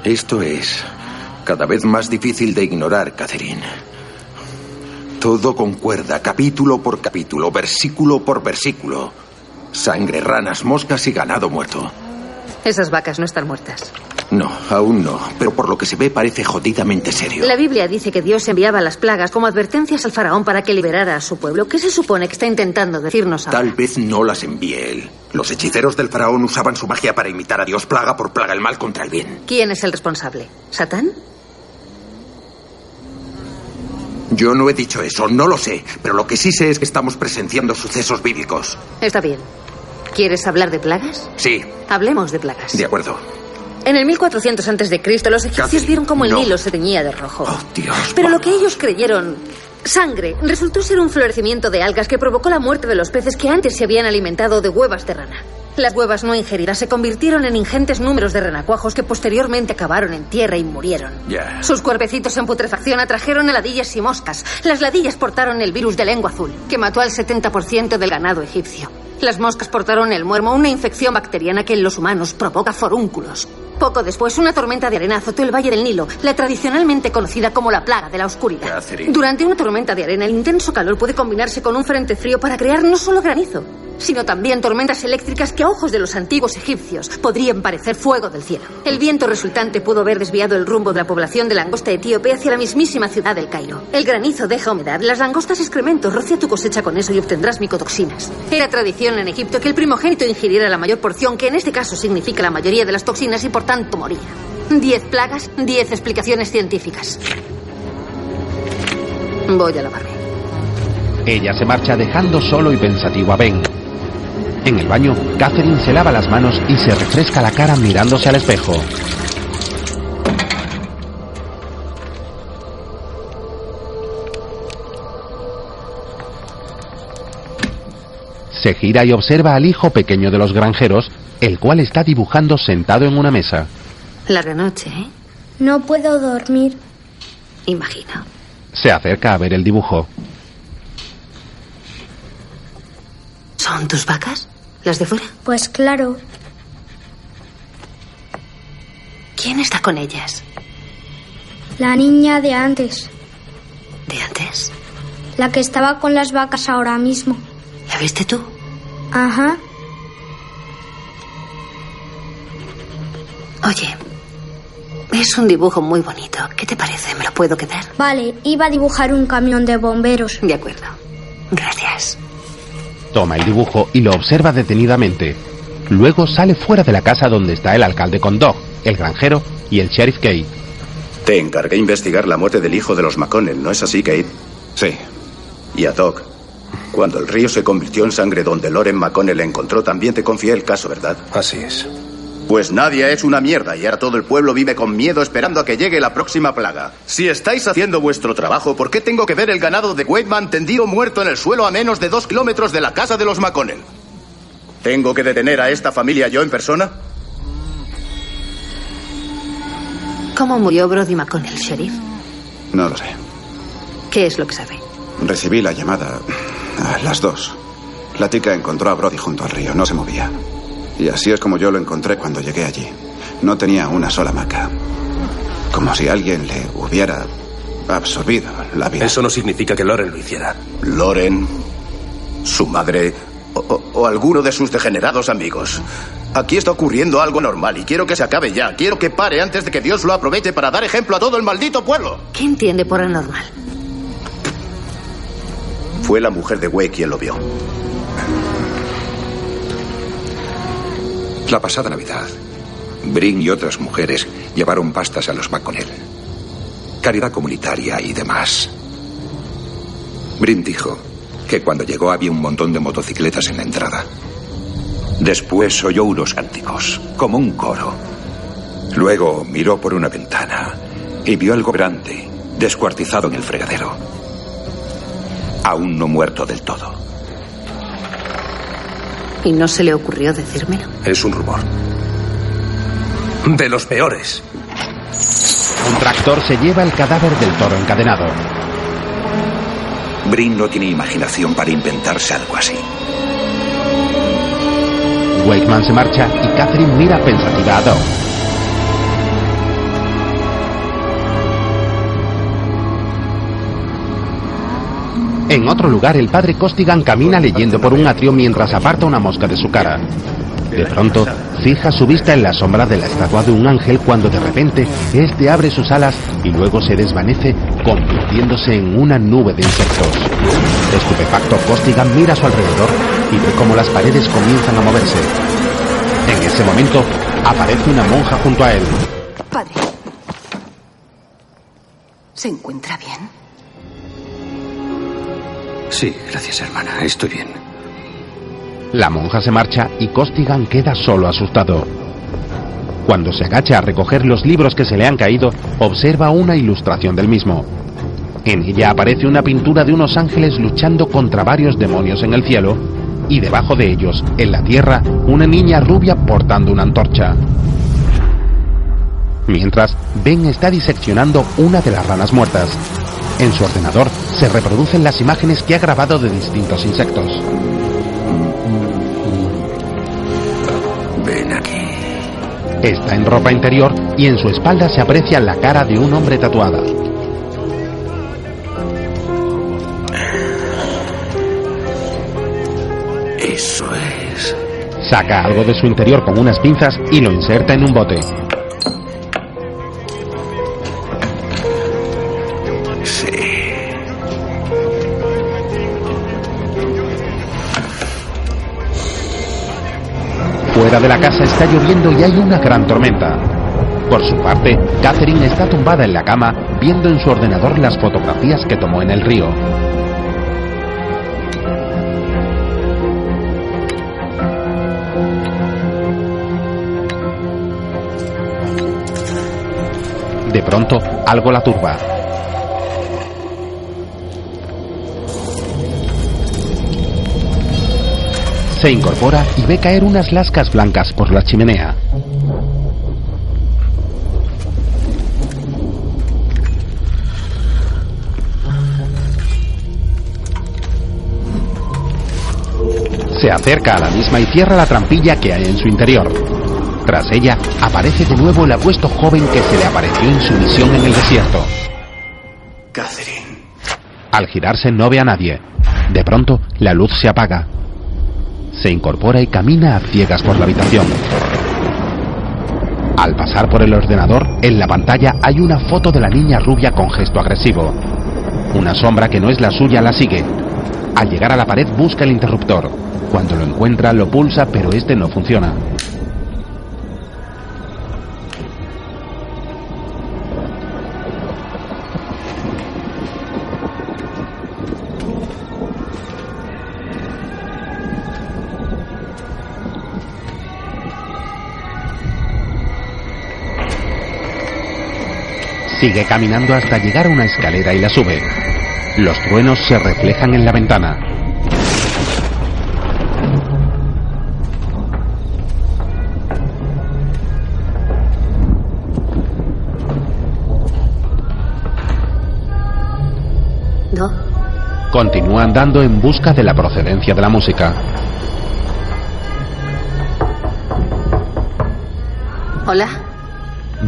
Esto es cada vez más difícil de ignorar, Catherine. Todo concuerda, capítulo por capítulo, versículo por versículo. Sangre, ranas, moscas y ganado muerto. Esas vacas no están muertas. No, aún no, pero por lo que se ve parece jodidamente serio. La Biblia dice que Dios enviaba las plagas como advertencias al faraón para que liberara a su pueblo. ¿Qué se supone que está intentando decirnos ahora? Tal vez no las envíe él. Los hechiceros del faraón usaban su magia para imitar a Dios plaga por plaga el mal contra el bien. ¿Quién es el responsable? ¿Satán? Yo no he dicho eso, no lo sé, pero lo que sí sé es que estamos presenciando sucesos bíblicos. Está bien. ¿Quieres hablar de plagas? Sí, Hablemos de plagas. de acuerdo. En el 1400 antes de Cristo, los egipcios vieron cómo el no. Nilo se teñía de rojo. Dios. Pero lo que ellos creyeron sangre resultó ser un florecimiento de algas que provocó la muerte de los peces que antes se habían alimentado de huevas de rana. Las huevas no ingeridas se convirtieron en ingentes números de renacuajos que posteriormente acabaron en tierra y murieron. Ya. Sus cuerpecitos en putrefacción atrajeron a ladillas y moscas. Las ladillas portaron el virus de lengua azul, que mató al 70% del ganado egipcio. Las moscas portaron el muermo, una infección bacteriana que en los humanos provoca forúnculos. Poco después, una tormenta de arena azotó el Valle del Nilo, la tradicionalmente conocida como la plaga de la oscuridad. Durante una tormenta de arena, el intenso calor puede combinarse con un frente frío para crear no solo granizo, sino también tormentas eléctricas que a ojos de los antiguos egipcios podrían parecer fuego del cielo. El viento resultante pudo haber desviado el rumbo de la población de langosta etíope hacia la mismísima ciudad del Cairo. El granizo deja humedad, las langostas excrementos, rocía tu cosecha con eso y obtendrás micotoxinas. Era tradición en Egipto que el primogénito ingiriera la mayor porción, que en este caso significa la mayoría de las toxinas y por tanto moría. Diez plagas, diez explicaciones científicas. Voy a lavarme. Ella se marcha dejando solo y pensativo a Ben. En el baño, Catherine se lava las manos y se refresca la cara mirándose al espejo. Se gira y observa al hijo pequeño de los granjeros, el cual está dibujando sentado en una mesa. Larga noche, ¿eh? No puedo dormir. Imagino. Se acerca a ver el dibujo. ¿Son tus vacas? ¿Las de fuera? Pues claro. ¿Quién está con ellas? La niña de antes. ¿De antes? La que estaba con las vacas ahora mismo. ¿La viste tú? Ajá. Oye, es un dibujo muy bonito. ¿Qué te parece? ¿Me lo puedo quedar? Vale, iba a dibujar un camión de bomberos. De acuerdo. Gracias. Toma el dibujo y lo observa detenidamente. Luego sale fuera de la casa donde está el alcalde con Dog, el granjero y el sheriff Kate. Te encargué investigar la muerte del hijo de los McConnell, ¿no es así, Kate? Sí. Y a Doc. Cuando el río se convirtió en sangre donde Loren McConnell encontró, también te confié el caso, ¿verdad? Así es. Pues nadie es una mierda y ahora todo el pueblo vive con miedo esperando a que llegue la próxima plaga. Si estáis haciendo vuestro trabajo, ¿por qué tengo que ver el ganado de Waitman tendido muerto en el suelo a menos de dos kilómetros de la casa de los McConnell? ¿Tengo que detener a esta familia yo en persona? ¿Cómo murió Brody McConnell, sheriff? No lo sé. ¿Qué es lo que sabe? Recibí la llamada a las dos. La tica encontró a Brody junto al río, no se movía. Y así es como yo lo encontré cuando llegué allí. No tenía una sola maca. Como si alguien le hubiera absorbido la vida. Eso no significa que Loren lo hiciera. Loren, su madre o, o- o alguno de sus degenerados amigos. Aquí está ocurriendo algo normal y quiero que se acabe ya. Quiero que pare antes de que Dios lo aproveche para dar ejemplo a todo el maldito pueblo. ¿Qué entiende por anormal? Fue la mujer de Wade quien lo vio. La pasada Navidad, Brin y otras mujeres llevaron pastas a los McConnell. Caridad comunitaria y demás. Brin dijo que cuando llegó había un montón de motocicletas en la entrada. Después oyó unos cánticos, como un coro. Luego miró por una ventana y vio algo grande, descuartizado en el fregadero. Aún no muerto del todo. ¿Y no se le ocurrió decírmelo? Es un rumor. De los peores. Un tractor se lleva el cadáver del toro encadenado. Brin no tiene imaginación para inventarse algo así. Wakeman se marcha y Catherine mira pensativa a Doc. En otro lugar, el padre Costigan camina leyendo por un atrio mientras aparta una mosca de su cara. De pronto, fija su vista en la sombra de la estatua de un ángel cuando de repente este abre sus alas y luego se desvanece convirtiéndose en una nube de insectos. Estupefacto, Costigan mira a su alrededor y ve cómo las paredes comienzan a moverse. En ese momento, aparece una monja junto a él. Padre. ¿Se encuentra bien? Sí, gracias, hermana. Estoy bien. La monja se marcha y Costigan queda solo asustado. Cuando se agacha a recoger los libros que se le han caído, observa una ilustración del mismo. En ella aparece una pintura de unos ángeles luchando contra varios demonios en el cielo y debajo de ellos, en la tierra, una niña rubia portando una antorcha. Mientras, Ben está diseccionando una de las ranas muertas. En su ordenador se reproducen las imágenes que ha grabado de distintos insectos. Ven aquí. Está en ropa interior y en su espalda se aprecia la cara de un hombre tatuada. Eso es. Saca algo de su interior con unas pinzas y lo inserta en un bote. De la casa está lloviendo y hay una gran tormenta. Por su parte, Catherine está tumbada en la cama viendo en su ordenador las fotografías que tomó en el río. De pronto, algo la turba. Se incorpora y ve caer unas lascas blancas por la chimenea. Se acerca a la misma y cierra la trampilla que hay en su interior. Tras ella, aparece de nuevo el apuesto joven que se le apareció en su misión en el desierto. Catherine. Al girarse no ve a nadie. De pronto, la luz se apaga. Se incorpora y camina a ciegas por la habitación. Al pasar por el ordenador, en la pantalla hay una foto de la niña rubia con gesto agresivo. Una sombra que no es la suya la sigue. Al llegar a la pared busca el interruptor. Cuando lo encuentra lo pulsa pero este no funciona. Sigue caminando hasta llegar a una escalera y la sube. Los truenos se reflejan en la ventana. ¿No? Continúa andando en busca de la procedencia de la música.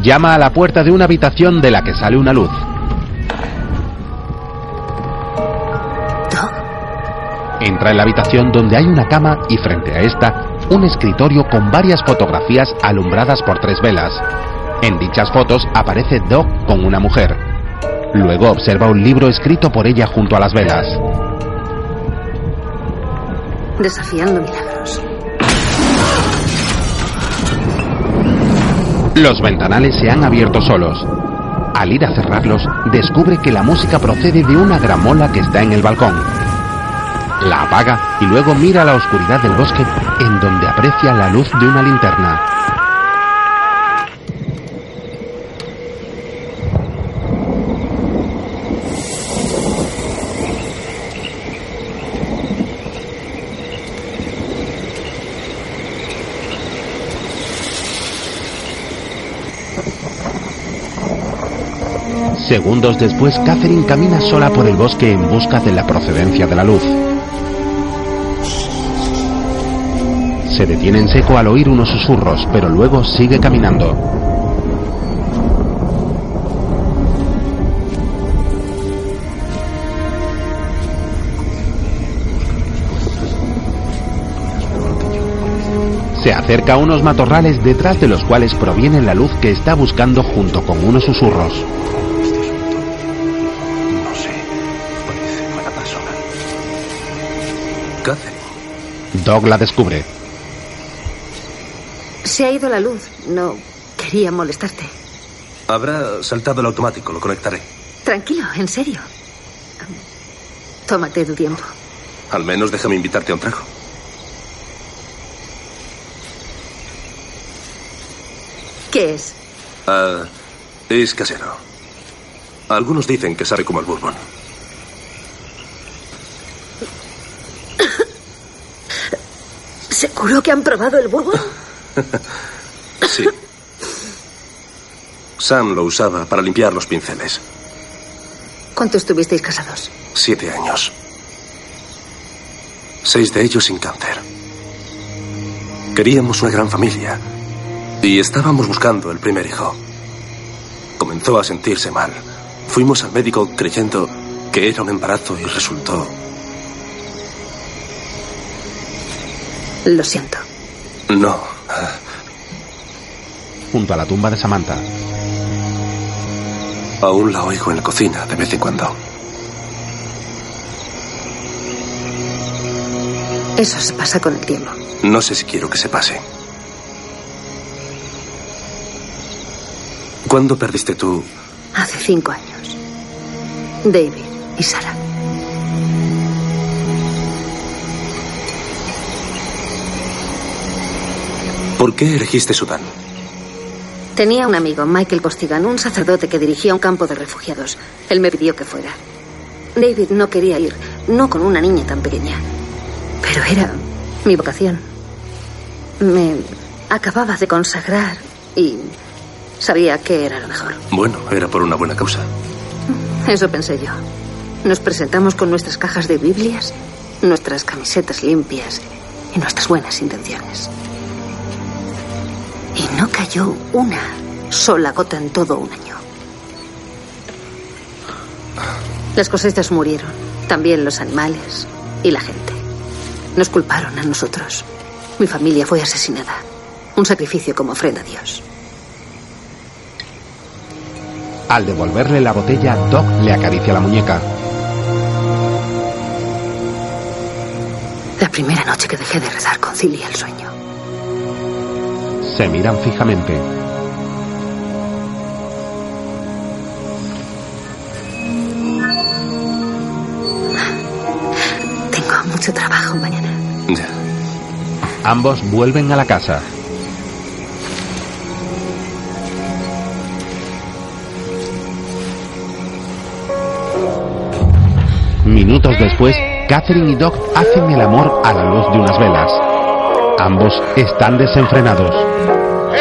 Llama a la puerta de una habitación de la que sale una luz. Entra en la habitación donde hay una cama y frente a esta un escritorio con varias fotografías alumbradas por tres velas. En dichas fotos aparece Doc con una mujer. Luego observa un libro escrito por ella junto a las velas. Desafiando milagros. Los ventanales se han abierto solos. Al ir a cerrarlos, descubre que la música procede de una gramola que está en el balcón. La apaga y luego mira la oscuridad del bosque en donde aprecia la luz de una linterna. Segundos después, Catherine camina sola por el bosque en busca de la procedencia de la luz. Se detiene en seco al oír unos susurros, pero luego sigue caminando. Se acerca a unos matorrales detrás de los cuales proviene la luz que está buscando junto con unos susurros. Doug la descubre. Se ha ido la luz. No quería molestarte. Habrá saltado el automático, lo conectaré. Tranquilo, en serio. Tómate tu tiempo. Al menos déjame invitarte a un trago. ¿Qué es? Ah, es casero. Algunos dicen que sabe como el bourbon. ¿Seguro que han probado el bourbon? Sí. Sam lo usaba para limpiar los pinceles. ¿Cuánto estuvisteis casados? Siete años. Seis de ellos sin cáncer. Queríamos una gran familia. Y estábamos buscando el primer hijo. Comenzó a sentirse mal. Fuimos al médico creyendo que era un embarazo y resultó. Lo siento. No. Junto a la tumba de Samantha. Aún la oigo en la cocina de vez en cuando. Eso se pasa con el tiempo. No sé si quiero que se pase. ¿Cuándo perdiste tú? Hace cinco años. David y Sara. ¿Por qué elegiste Sudán? Tenía un amigo, Michael Costigan, un sacerdote que dirigía un campo de refugiados. Él me pidió que fuera. David no quería ir, no con una niña tan pequeña. Pero era mi vocación. Me acababa de consagrar y sabía que era lo mejor. Bueno, era por una buena causa. Eso pensé yo. Nos presentamos con nuestras cajas de Biblias, nuestras camisetas limpias y nuestras buenas intenciones. Y no cayó una sola gota en todo un año. Las cosechas murieron, también los animales y la gente. Nos culparon a nosotros. Mi familia fue asesinada. Un sacrificio como ofrenda a Dios. Al devolverle la botella, Doc le acaricia la muñeca. La primera noche que dejé de rezar concilia el sueño. Se miran fijamente. Tengo mucho trabajo mañana. Ya. Ambos vuelven a la casa. Minutos después, Catherine y Doc hacen el amor a la luz de unas velas. Ambos están desenfrenados.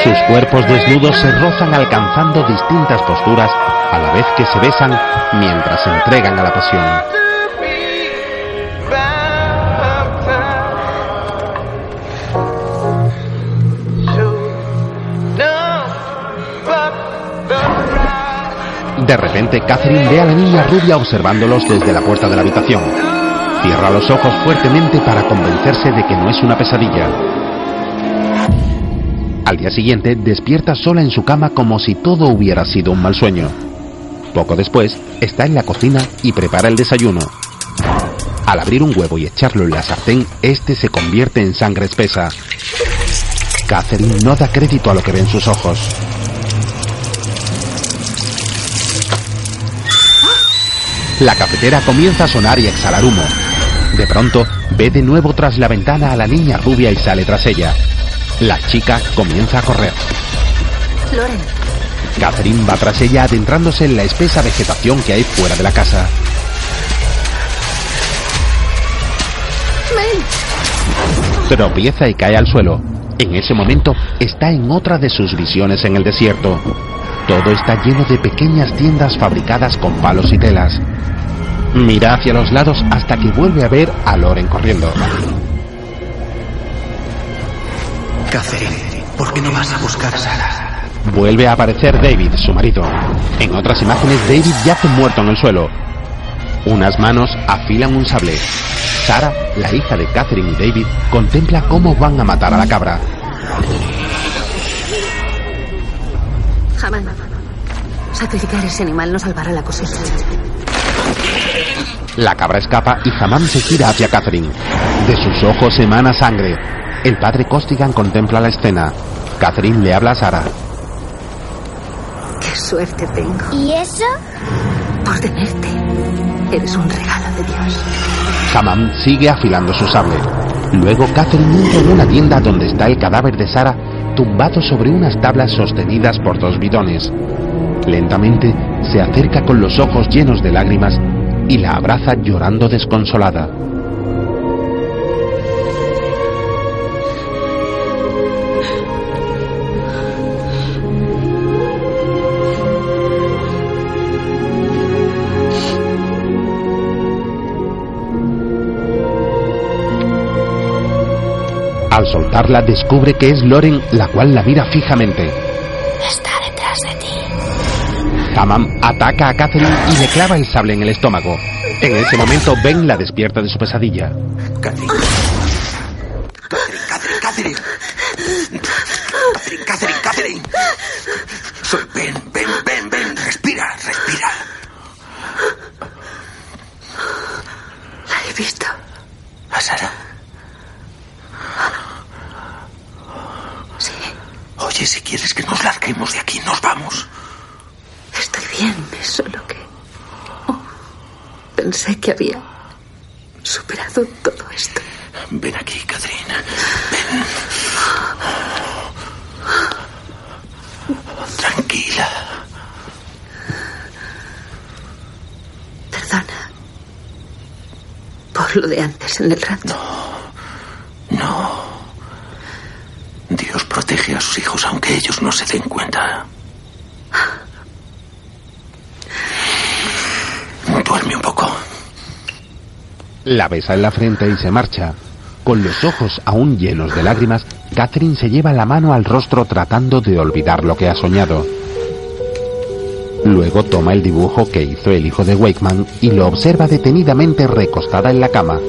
Sus cuerpos desnudos se rozan alcanzando distintas posturas a la vez que se besan mientras se entregan a la pasión. De repente, Catherine ve a la niña rubia observándolos desde la puerta de la habitación. Cierra los ojos fuertemente para convencerse de que no es una pesadilla. Al día siguiente, despierta sola en su cama como si todo hubiera sido un mal sueño. Poco después, está en la cocina y prepara el desayuno. Al abrir un huevo y echarlo en la sartén, este se convierte en sangre espesa. Catherine no da crédito a lo que ve en sus ojos. La cafetera comienza a sonar y a exhalar humo. De pronto, ve de nuevo tras la ventana a la niña rubia y sale tras ella. La chica comienza a correr. Loren, Catherine va tras ella adentrándose en la espesa vegetación que hay fuera de la casa. Tropieza y cae al suelo. En ese momento está en otra de sus visiones en el desierto. Todo está lleno de pequeñas tiendas fabricadas con palos y telas. Mira hacia los lados hasta que vuelve a ver a Loren corriendo. Catherine, ¿por qué no vas a buscar a Sara? Vuelve a aparecer David, su marido. En otras imágenes, David yace muerto en el suelo. Unas manos afilan un sable. Sara, la hija de Catherine y David, contempla cómo van a matar a la cabra. jamás. Sacrificar ese animal no salvará la cosecha. La cabra escapa y Hammam se gira hacia Catherine. De sus ojos emana sangre. El padre Costigan contempla la escena. Catherine le habla a Sara. Qué suerte tengo ¿Y eso? por tenerte. Eres un regalo de Dios. Hammam sigue afilando su sable. Luego Catherine entra en una tienda donde está el cadáver de Sara tumbado sobre unas tablas sostenidas por dos bidones. Lentamente se acerca con los ojos llenos de lágrimas y la abraza llorando desconsolada. Al soltarla descubre que es Loren la cual la mira fijamente. Hammam ataca a Catherine y le clava el sable en el estómago. En ese momento Ben la despierta de su pesadilla. Catherine, que había superado todo esto. Ven aquí, Catherine. Ven. Tranquila. Perdona por lo de antes en el rato. No. No. Dios protege a sus hijos aunque ellos no se den cuenta. La besa en la frente y se marcha. Con los ojos aún llenos de lágrimas, Catherine se lleva la mano al rostro tratando de olvidar lo que ha soñado. Luego toma el dibujo que hizo el hijo de Wakeman y lo observa detenidamente recostada en la cama.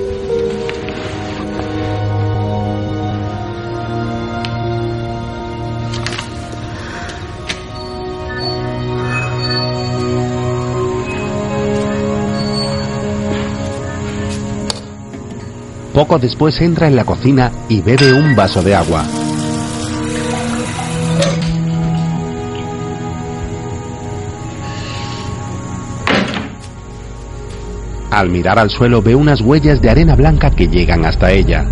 Poco después entra en la cocina y bebe un vaso de agua. Al mirar al suelo ve unas huellas de arena blanca que llegan hasta ella.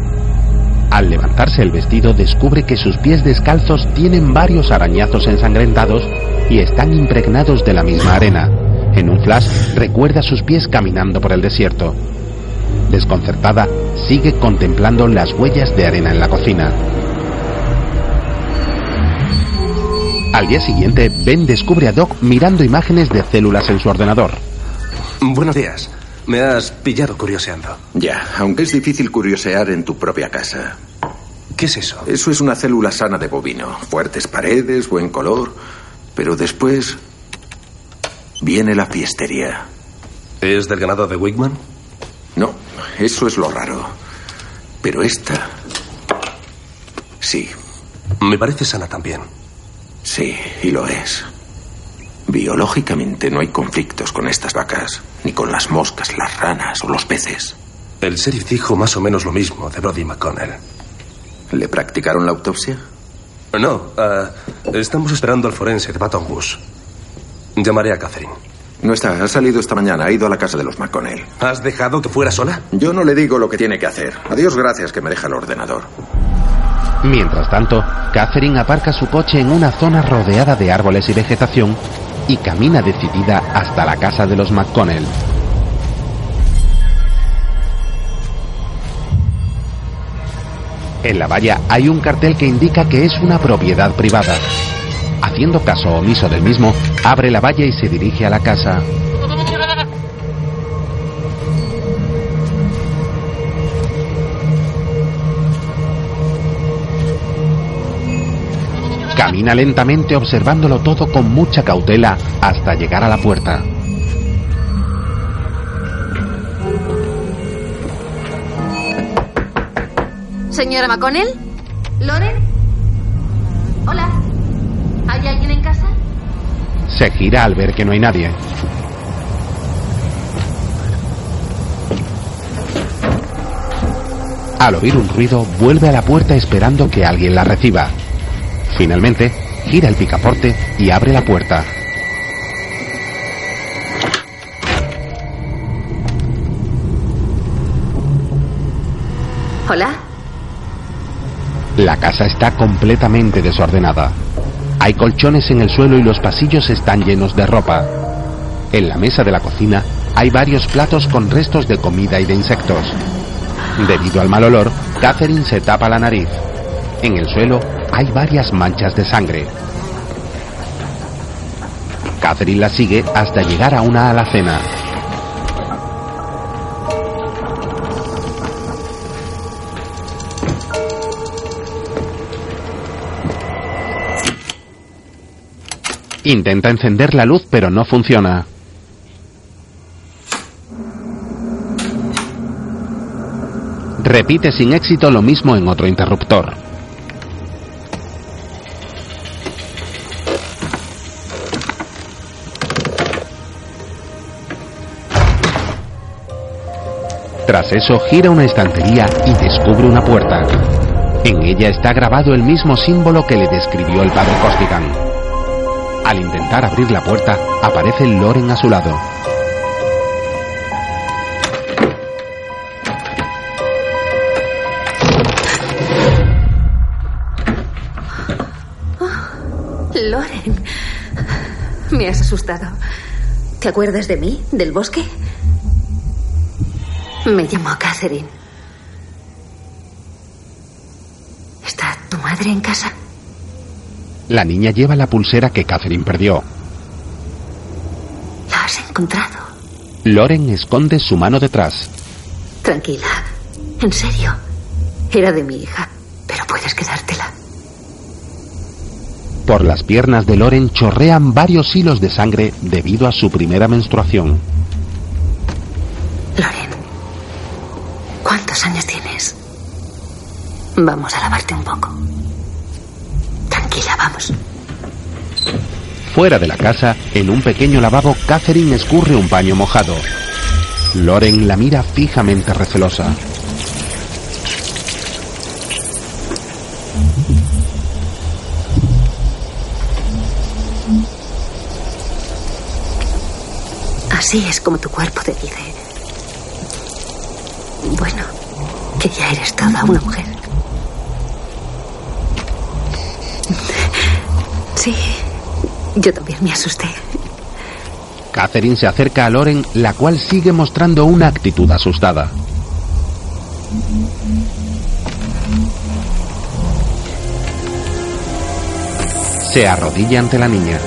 Al levantarse el vestido descubre que sus pies descalzos tienen varios arañazos ensangrentados y están impregnados de la misma arena. En un flash recuerda sus pies caminando por el desierto. Desconcertada, sigue contemplando las huellas de arena en la cocina. Al día siguiente, Ben descubre a Doc mirando imágenes de células en su ordenador. Buenos días. Me has pillado curioseando. Ya, aunque es difícil curiosear en tu propia casa. ¿Qué es eso? Eso es una célula sana de bovino. Fuertes paredes, buen color. Pero después viene la fiestería. ¿Es del ganado de Wigman? Eso es lo raro. Pero esta... Sí. Me parece sana también. Sí, y lo es. Biológicamente no hay conflictos con estas vacas, ni con las moscas, las ranas o los peces. El sheriff dijo más o menos lo mismo de Brody McConnell. ¿Le practicaron la autopsia? No, ah, estamos esperando al forense de Baton. Llamaré a Catherine. No está, ha salido esta mañana, ha ido a la casa de los McConnell. ¿Has dejado que fuera sola? Yo no le digo lo que tiene que hacer. Adiós, gracias que me deja el ordenador. Mientras tanto, Catherine aparca su coche en una zona rodeada de árboles y vegetación y camina decidida hasta la casa de los McConnell. En la valla hay un cartel que indica que es una propiedad privada. Haciendo caso omiso del mismo, abre la valla y se dirige a la casa. Camina lentamente observándolo todo con mucha cautela hasta llegar a la puerta. Señora McConnell? ¿Loren? ¿Hay alguien en casa? Se gira al ver que no hay nadie. Al oír un ruido, vuelve a la puerta esperando que alguien la reciba. Finalmente, gira el picaporte y abre la puerta. Hola. La casa está completamente desordenada. Hay colchones en el suelo y los pasillos están llenos de ropa. En la mesa de la cocina hay varios platos con restos de comida y de insectos. Debido al mal olor, Catherine se tapa la nariz. En el suelo hay varias manchas de sangre. Catherine la sigue hasta llegar a una alacena. Intenta encender la luz pero no funciona. Repite sin éxito lo mismo en otro interruptor. Tras eso gira una estantería y descubre una puerta. En ella está grabado el mismo símbolo que le describió el padre Costigan. Al intentar abrir la puerta, aparece Loren a su lado. Loren. Me has asustado. ¿Te acuerdas de mí? ¿Del bosque? Me llamo Catherine. ¿Está tu madre en casa? La niña lleva la pulsera que Catherine perdió. ¿La has encontrado? Loren esconde su mano detrás. Tranquila. En serio. Era de mi hija, pero puedes quedártela. Por las piernas de Loren chorrean varios hilos de sangre debido a su primera menstruación. Loren, ¿cuántos años tienes? Vamos a lavarte un poco. Vamos. Fuera de la casa, en un pequeño lavabo, Catherine escurre un paño mojado. Loren la mira fijamente recelosa. Así es como tu cuerpo te dice. Bueno, que ya eres toda una mujer. Yo también me asusté. Catherine se acerca a Loren, la cual sigue mostrando una actitud asustada. Se arrodilla ante la niña.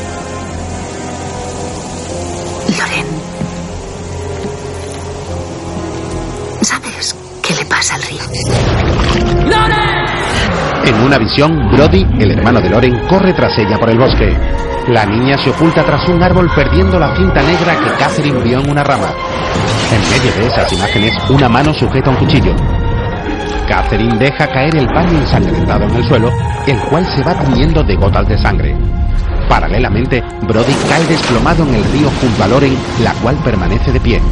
Loren. ¿Sabes qué le pasa al río? En una visión, Brody, el hermano de Loren, corre tras ella por el bosque. La niña se oculta tras un árbol perdiendo la cinta negra que Catherine vio en una rama. En medio de esas imágenes, una mano sujeta un cuchillo. Catherine deja caer el paño ensangrentado en el suelo, el cual se va tiñendo de gotas de sangre. Paralelamente, Brody cae desplomado en el río junto a Loren, la cual permanece de pie.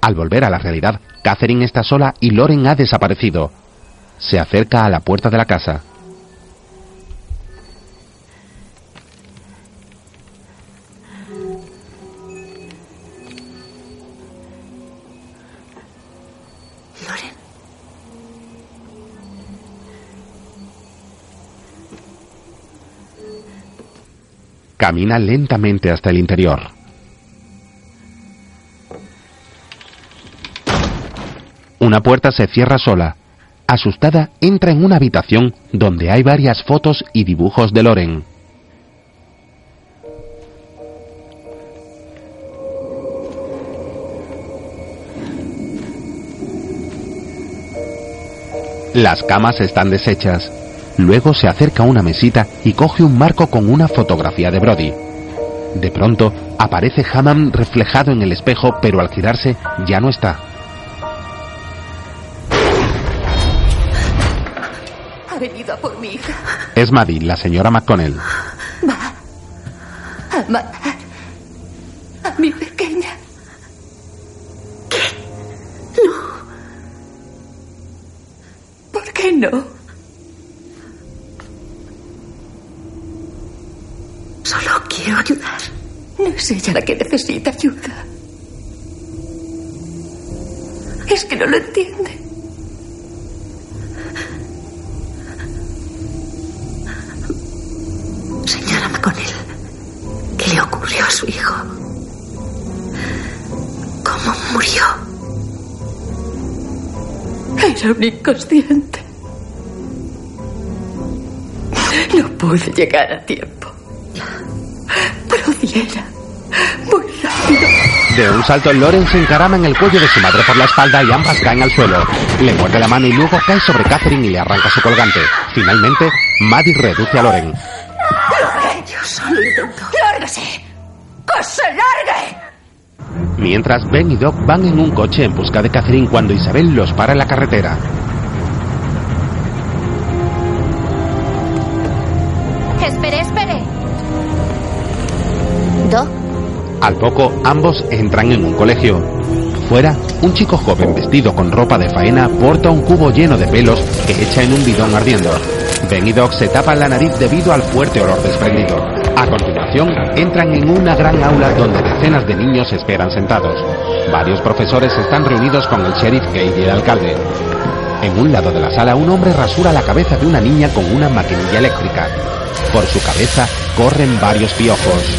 Al volver a la realidad, Catherine está sola y Loren ha desaparecido. Se acerca a la puerta de la casa. Camina lentamente hasta el interior. Una puerta se cierra sola. Asustada, entra en una habitación donde hay varias fotos y dibujos de Loren. Las camas están deshechas. Luego se acerca a una mesita y coge un marco con una fotografía de Brody. De pronto aparece Hammam reflejado en el espejo, pero al girarse ya no está. Ha venido a por mi hija. Es Maddie, la señora McConnell. Va a matar a mi pequeña. ¿Qué? No. ¿Por qué no? Solo quiero ayudar. No es ella la que necesita ayuda. Es que no lo entiende. Señora McConnell, ¿qué le ocurrió a su hijo? ¿Cómo murió? Era un inconsciente. No pude llegar a tiempo. Muy rápido. De un salto, Loren se encarama en el cuello de su madre por la espalda y ambas caen al suelo. Le muerde la mano y luego cae sobre Catherine y le arranca su colgante. Finalmente, Maddie reduce a Loren. Yo solo intento. ¡Lárgase! ¡Que se largue! Mientras Ben y Doc van en un coche en busca de Catherine cuando Isabel los para en la carretera. Al poco, ambos entran en un colegio. Fuera, un chico joven vestido con ropa de faena porta un cubo lleno de pelos que echa en un bidón ardiendo. Ben y Doc se tapan la nariz debido al fuerte olor desprendido. A continuación, entran en una gran aula donde decenas de niños esperan sentados. Varios profesores están reunidos con el sheriff Gay y el alcalde. En un lado de la sala, un hombre rasura la cabeza de una niña con una maquinilla eléctrica. Por su cabeza corren varios piojos.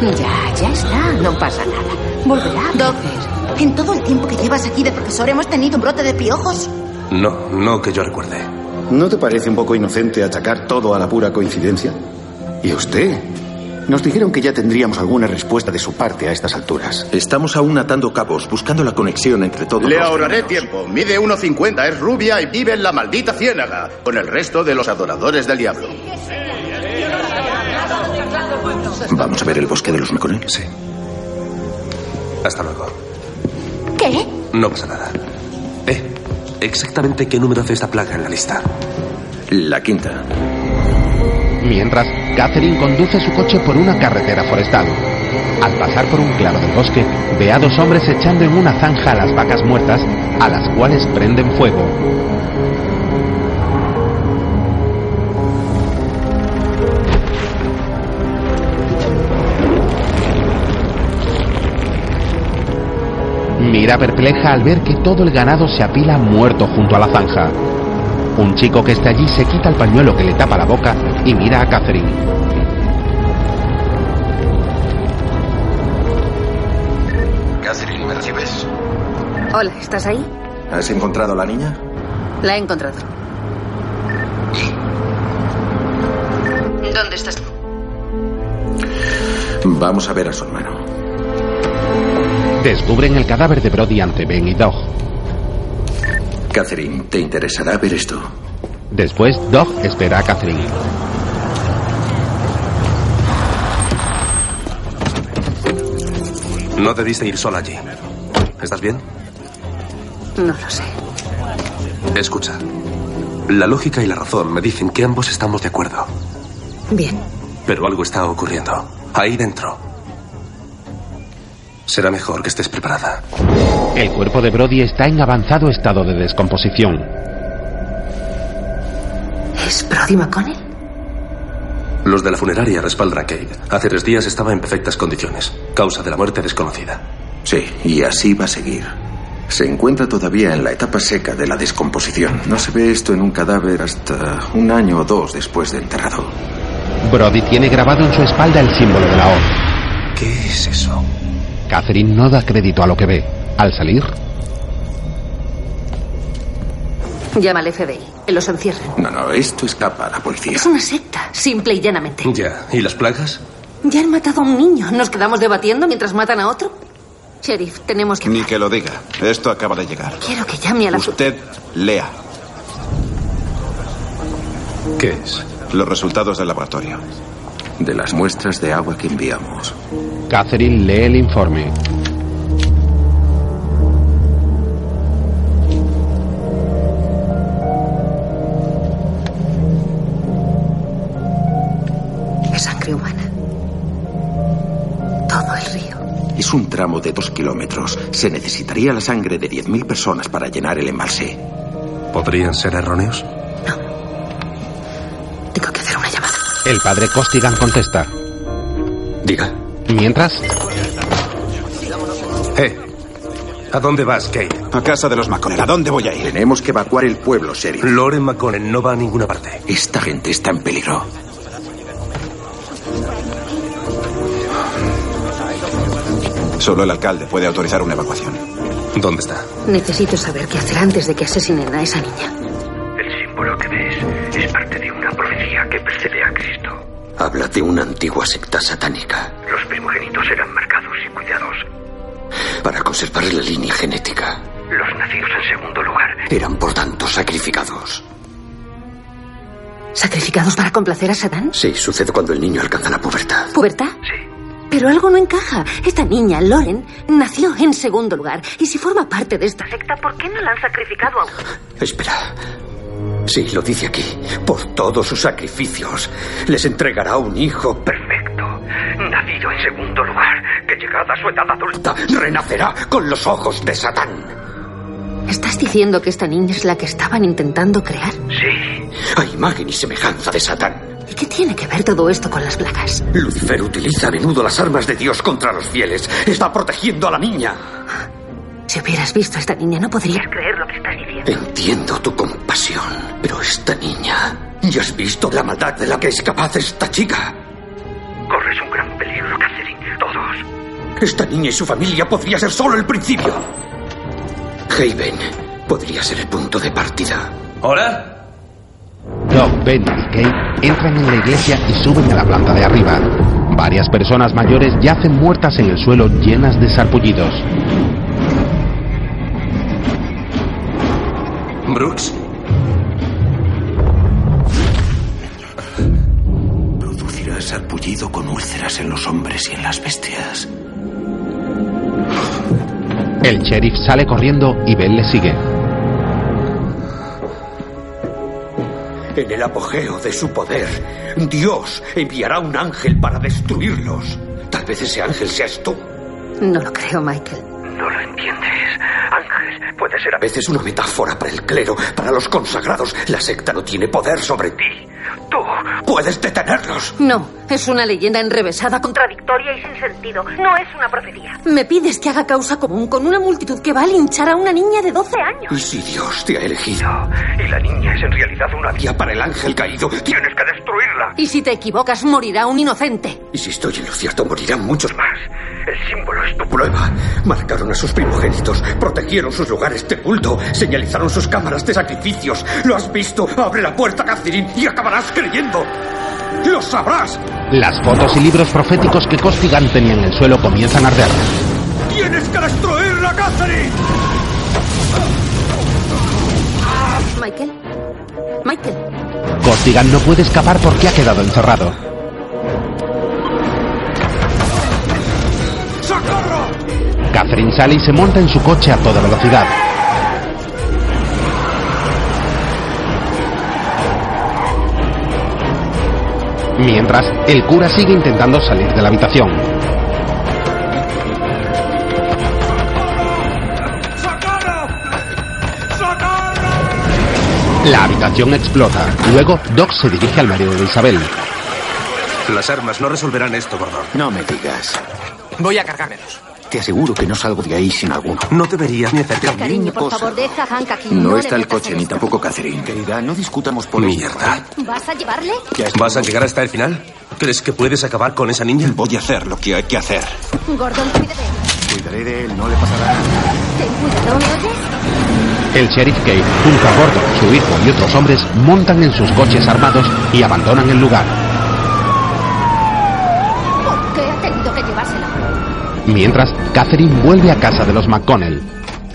Ya está, no pasa nada. Volverá. Doc, ¿En todo el tiempo que llevas aquí de profesor hemos tenido un brote de piojos? No, no que yo recuerde. ¿No te parece un poco inocente achacar todo a la pura coincidencia? ¿Y usted? Nos dijeron que ya tendríamos alguna respuesta de su parte a estas alturas. Estamos aún atando cabos, buscando la conexión entre todos Le los ahorraré tiempo. Mide 1,50, es rubia y vive en la maldita ciénaga, con el resto de los adoradores del diablo. ¿Vamos a ver el bosque de los Maconel? Sí. Hasta luego. ¿Qué? No pasa nada. Eh, exactamente qué número hace esta plaga en la lista. La quinta. Mientras, Catherine conduce su coche por una carretera forestal. Al pasar por un claro del bosque, ve a dos hombres echando en una zanja a las vacas muertas, a las cuales prenden fuego. Mira perpleja al ver que todo el ganado se apila muerto junto a la zanja. Un chico que está allí se quita el pañuelo que le tapa la boca y mira a Catherine. Catherine, ¿me recibes? Hola, ¿estás ahí? ¿Has encontrado a la niña? La he encontrado. ¿Dónde estás tú? Vamos a ver a su hermano. Descubren el cadáver de Brody ante Ben y Dog. Catherine, ¿te interesará ver esto? Después, Dog espera a Catherine. No debiste ir sola allí. ¿Estás bien? No lo sé. Escucha. La lógica y la razón me dicen que ambos estamos de acuerdo. Bien. Pero algo está ocurriendo. Ahí dentro. Será mejor que estés preparada. El cuerpo de Brody está en avanzado estado de descomposición. ¿Es Brody McConnell? Los de la funeraria respaldan a Kate. Hace tres días estaba en perfectas condiciones. Causa de la muerte desconocida. Sí, y así va a seguir. Se encuentra todavía en la etapa seca de la descomposición. No se ve esto en un cadáver hasta un año o dos después de enterrado. Brody tiene grabado en su espalda el símbolo de la hoz. ¿Qué es eso? Catherine no da crédito a lo que ve. Al salir, Llama al FBI. Que los encierren. No, no, esto escapa a la policía. Es una secta, simple y llanamente. Ya. ¿Y las plagas? Ya han matado a un niño. ¿Nos quedamos debatiendo mientras matan a otro? Sheriff, tenemos que... Ni que lo diga. Esto acaba de llegar. Quiero que llame a la... Usted lea ¿Qué es? los resultados del laboratorio. De las muestras de agua que enviamos. Catherine lee el informe. Es sangre humana. Todo el río. Es un tramo de dos kilómetros. Se necesitaría la sangre de 10.000 personas para llenar el embalse. ¿Podrían ser erróneos? El padre Costigan contesta. Diga. Mientras, Eh. ¿A dónde vas, Kate? A casa de los McConnell. ¿A dónde voy a ir? Tenemos que evacuar el pueblo, sheriff. Loren McConnell no va a ninguna parte. Esta gente está en peligro. Solo el alcalde puede autorizar una evacuación. ¿Dónde está? Necesito saber qué hacer antes de que asesinen a esa niña. Habla de una antigua secta satánica. Los primogénitos eran marcados y cuidados. Para conservar la línea genética. Los nacidos en segundo lugar eran por tanto sacrificados. ¿Sacrificados para complacer a Satán? Sí, sucede cuando el niño alcanza la pubertad. ¿Pubertad? Sí. Pero algo no encaja. Esta niña, Loren, nació en segundo lugar. Y si forma parte de esta secta, ¿por qué no la han sacrificado aún? Espera. Sí, lo dice aquí. Por todos sus sacrificios, les entregará un hijo perfecto, nacido en segundo lugar, que llegada a su edad adulta, renacerá con los ojos de Satán. ¿Estás diciendo que esta niña es la que estaban intentando crear? Sí, a imagen y semejanza de Satán. ¿Y qué tiene que ver todo esto con las plagas? Lucifer utiliza a menudo las armas de Dios contra los fieles. Está protegiendo a la niña. Si hubieras visto a esta niña, no podrías creer lo que estás diciendo. Entiendo tu compasión, pero esta niña... ¿Ya has visto la maldad de la que es capaz esta chica? Corres un gran peligro, Catherine. Todos. Esta niña y su familia podría ser solo el principio. Haven podría ser el punto de partida. ¿Hola? Doc, Ben y Kate entran en la iglesia y suben a la planta de arriba. Varias personas mayores yacen muertas en el suelo llenas de sarpullidos. Brooks. Producirá sarpullido con úlceras en los hombres y en las bestias. El sheriff sale corriendo y Ben le sigue. En el apogeo de su poder, Dios enviará un ángel para destruirlos. Tal vez ese ángel seas tú. No lo creo, Michael. No lo entiendes. Ángel puede ser a veces una metáfora para el clero, para los consagrados. La secta no tiene poder sobre ti. Tú puedes detenerlos. No, es una leyenda enrevesada, contradictoria y sin sentido. No es una profecía. Me pides que haga causa común con una multitud que va a linchar a una niña de 12 años. Y si Dios te ha elegido y la niña es en realidad una vía para el ángel caído, tienes que destruirla. Y si te equivocas, morirá un inocente. Y si estoy en lo cierto, morirán muchos más. El símbolo es tu prueba. Marcaron a sus primogénitos, protegieron sus lugares de culto, señalizaron sus cámaras de sacrificios. ¿Lo has visto? Abre la puerta, Catherine, y acabarás creyendo. ¡Lo sabrás! Las fotos y libros proféticos que Costigan tenía en el suelo comienzan a arder. ¡Tienes que destruirla, Catherine! Michael. Michael. Costigan no puede escapar porque ha quedado encerrado. Catherine sale y se monta en su coche a toda velocidad. Mientras, el cura sigue intentando salir de la habitación. La habitación explota. Luego, Doc se dirige al marido de Isabel. Las armas no resolverán esto, Gordon. No me digas. Voy a cargármelos. Te aseguro que no salgo de ahí sin alguno. No deberías ni acercarme. Cariño, por favor, deja a Hank aquí. No, le está el coche ni tampoco Catherine. Querida, no discutamos por Mierda. ¿Vas a llevarle? ¿Vas a llegar hasta el final? ¿Crees que puedes acabar con esa niña? Voy a hacer lo que hay que hacer. Gordon, él. Cuidaré de él, no le pasará nada. Ten cuidado, ¿me oyes? El sheriff Kate, junto a Gordon, su hijo y otros hombres montan en sus coches armados y abandonan el lugar. ¿Por qué ha tenido que llevársela? Mientras, Catherine vuelve a casa de los McConnell.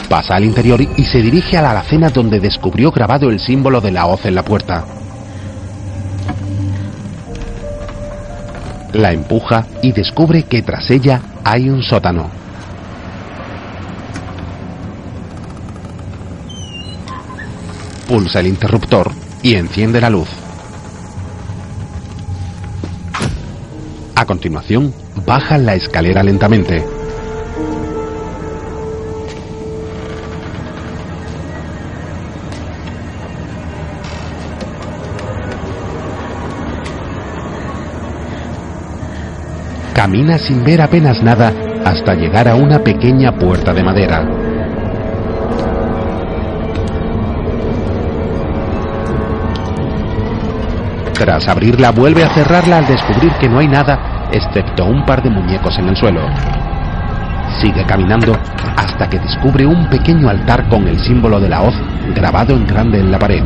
Pasa al interior y se dirige a la alacena donde descubrió grabado el símbolo de la hoz en la puerta. La empuja y descubre que tras ella hay un sótano. Pulsa el interruptor y enciende la luz. A continuación, baja la escalera lentamente. Camina sin ver apenas nada hasta llegar a una pequeña puerta de madera. Tras abrirla vuelve a cerrarla al descubrir que no hay nada excepto un par de muñecos en el suelo. Sigue caminando hasta que descubre un pequeño altar con el símbolo de la hoz grabado en grande en la pared.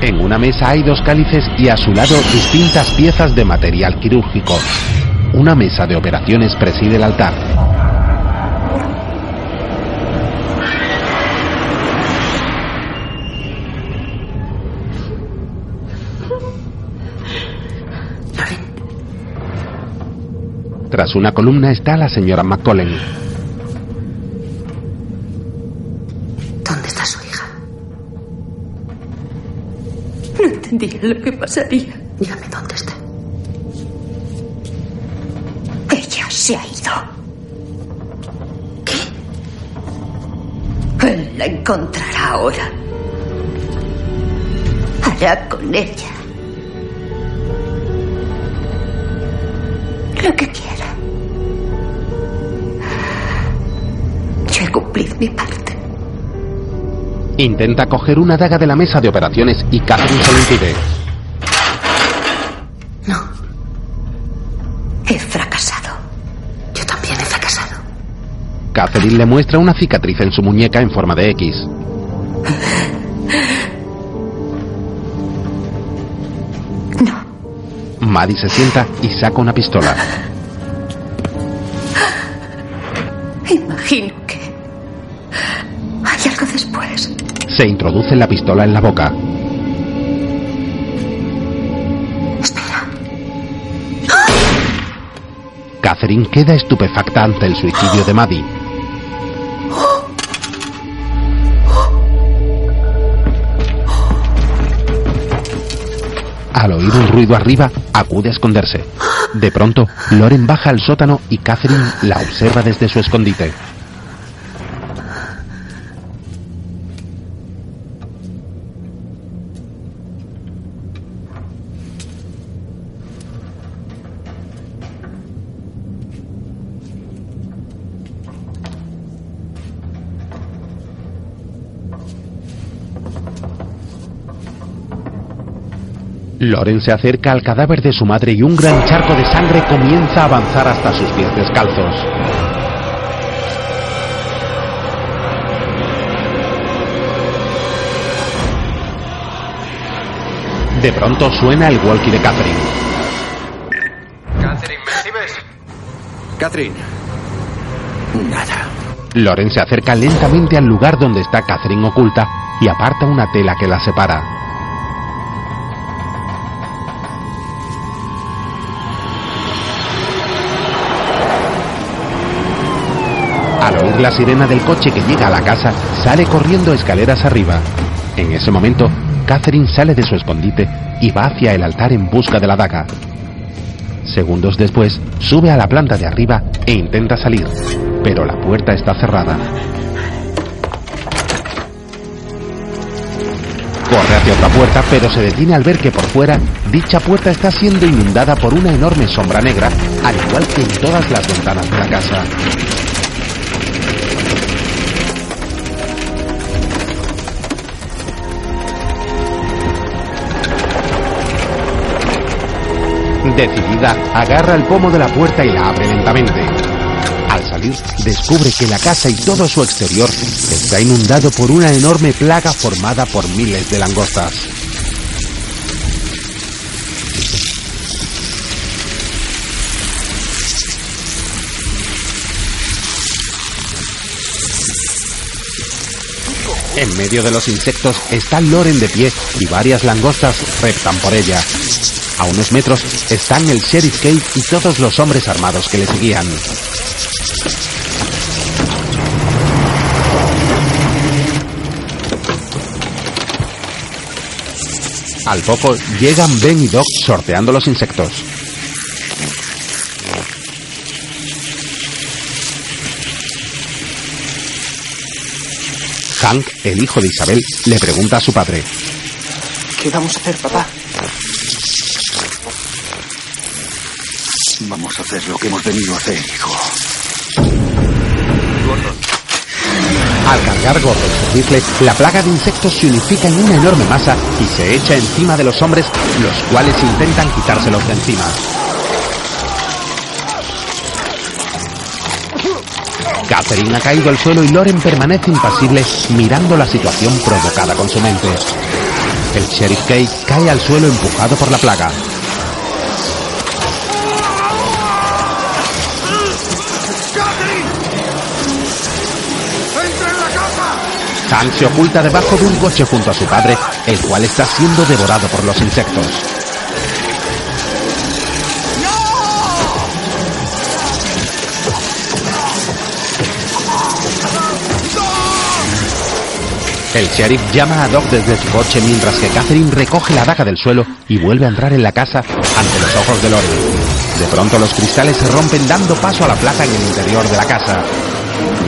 En una mesa hay dos cálices y a su lado distintas piezas de material quirúrgico. Una mesa de operaciones preside el altar. Tras una columna está la señora McCollen. ¿Dónde está su hija? No entendía lo que pasaría. Dígame dónde está. Ella se ha ido. ¿Qué? Él la encontrará ahora. Hará con ella lo que quiera. mi parte. Intenta coger una daga de la mesa de operaciones y Catherine se lo impide. No. He fracasado. Yo también he fracasado. Catherine le muestra una cicatriz en su muñeca en forma de X. No. Maddie se sienta y saca una pistola. Se introduce la pistola en la boca. Catherine queda estupefacta ante el suicidio de Maddie. Al oír un ruido arriba, acude a esconderse. De pronto, Loren baja al sótano y Catherine la observa desde su escondite. Loren se acerca al cadáver de su madre y un gran charco de sangre comienza a avanzar hasta sus pies descalzos. De pronto suena el walkie de Catherine. Catherine, ¿me recibes? Catherine. Nada. Loren se acerca lentamente al lugar donde está Catherine oculta y aparta una tela que la separa. La sirena del coche que llega a la casa, sale corriendo escaleras arriba. En ese momento, Catherine sale de su escondite y va hacia el altar en busca de la daga. Segundos después, sube a la planta de arriba e intenta salir, pero la puerta está cerrada. Corre hacia otra puerta, pero se detiene al ver que por fuera dicha puerta está siendo inundada por una enorme sombra negra, al igual que en todas las ventanas de la casa. Decidida, agarra el pomo de la puerta y la abre lentamente. Al salir, descubre que la casa y todo su exterior está inundado por una enorme plaga formada por miles de langostas. En medio de los insectos está Loren de pie y varias langostas reptan por ella. A unos metros están el sheriff Kate y todos los hombres armados que le seguían. Al poco llegan Ben y Doc sorteando los insectos. Hank, el hijo de Isabel, le pregunta a su padre. ¿Qué vamos a hacer, papá? Vamos a hacer lo que hemos venido a hacer, hijo. Al cargar Gordon su rifle, la plaga de insectos se unifica en una enorme masa y se echa encima de los hombres, los cuales intentan quitárselos de encima. Catherine ha caído al suelo y Loren permanece impasible mirando la situación provocada con su mente. El sheriff Kate cae al suelo empujado por la plaga. Hank se oculta debajo de un coche junto a su padre, el cual está siendo devorado por los insectos. El sheriff llama a Doc desde su coche mientras que Catherine recoge la daga del suelo y vuelve a entrar en la casa ante los ojos de Loren. De pronto los cristales se rompen dando paso a la plaza en el interior de la casa.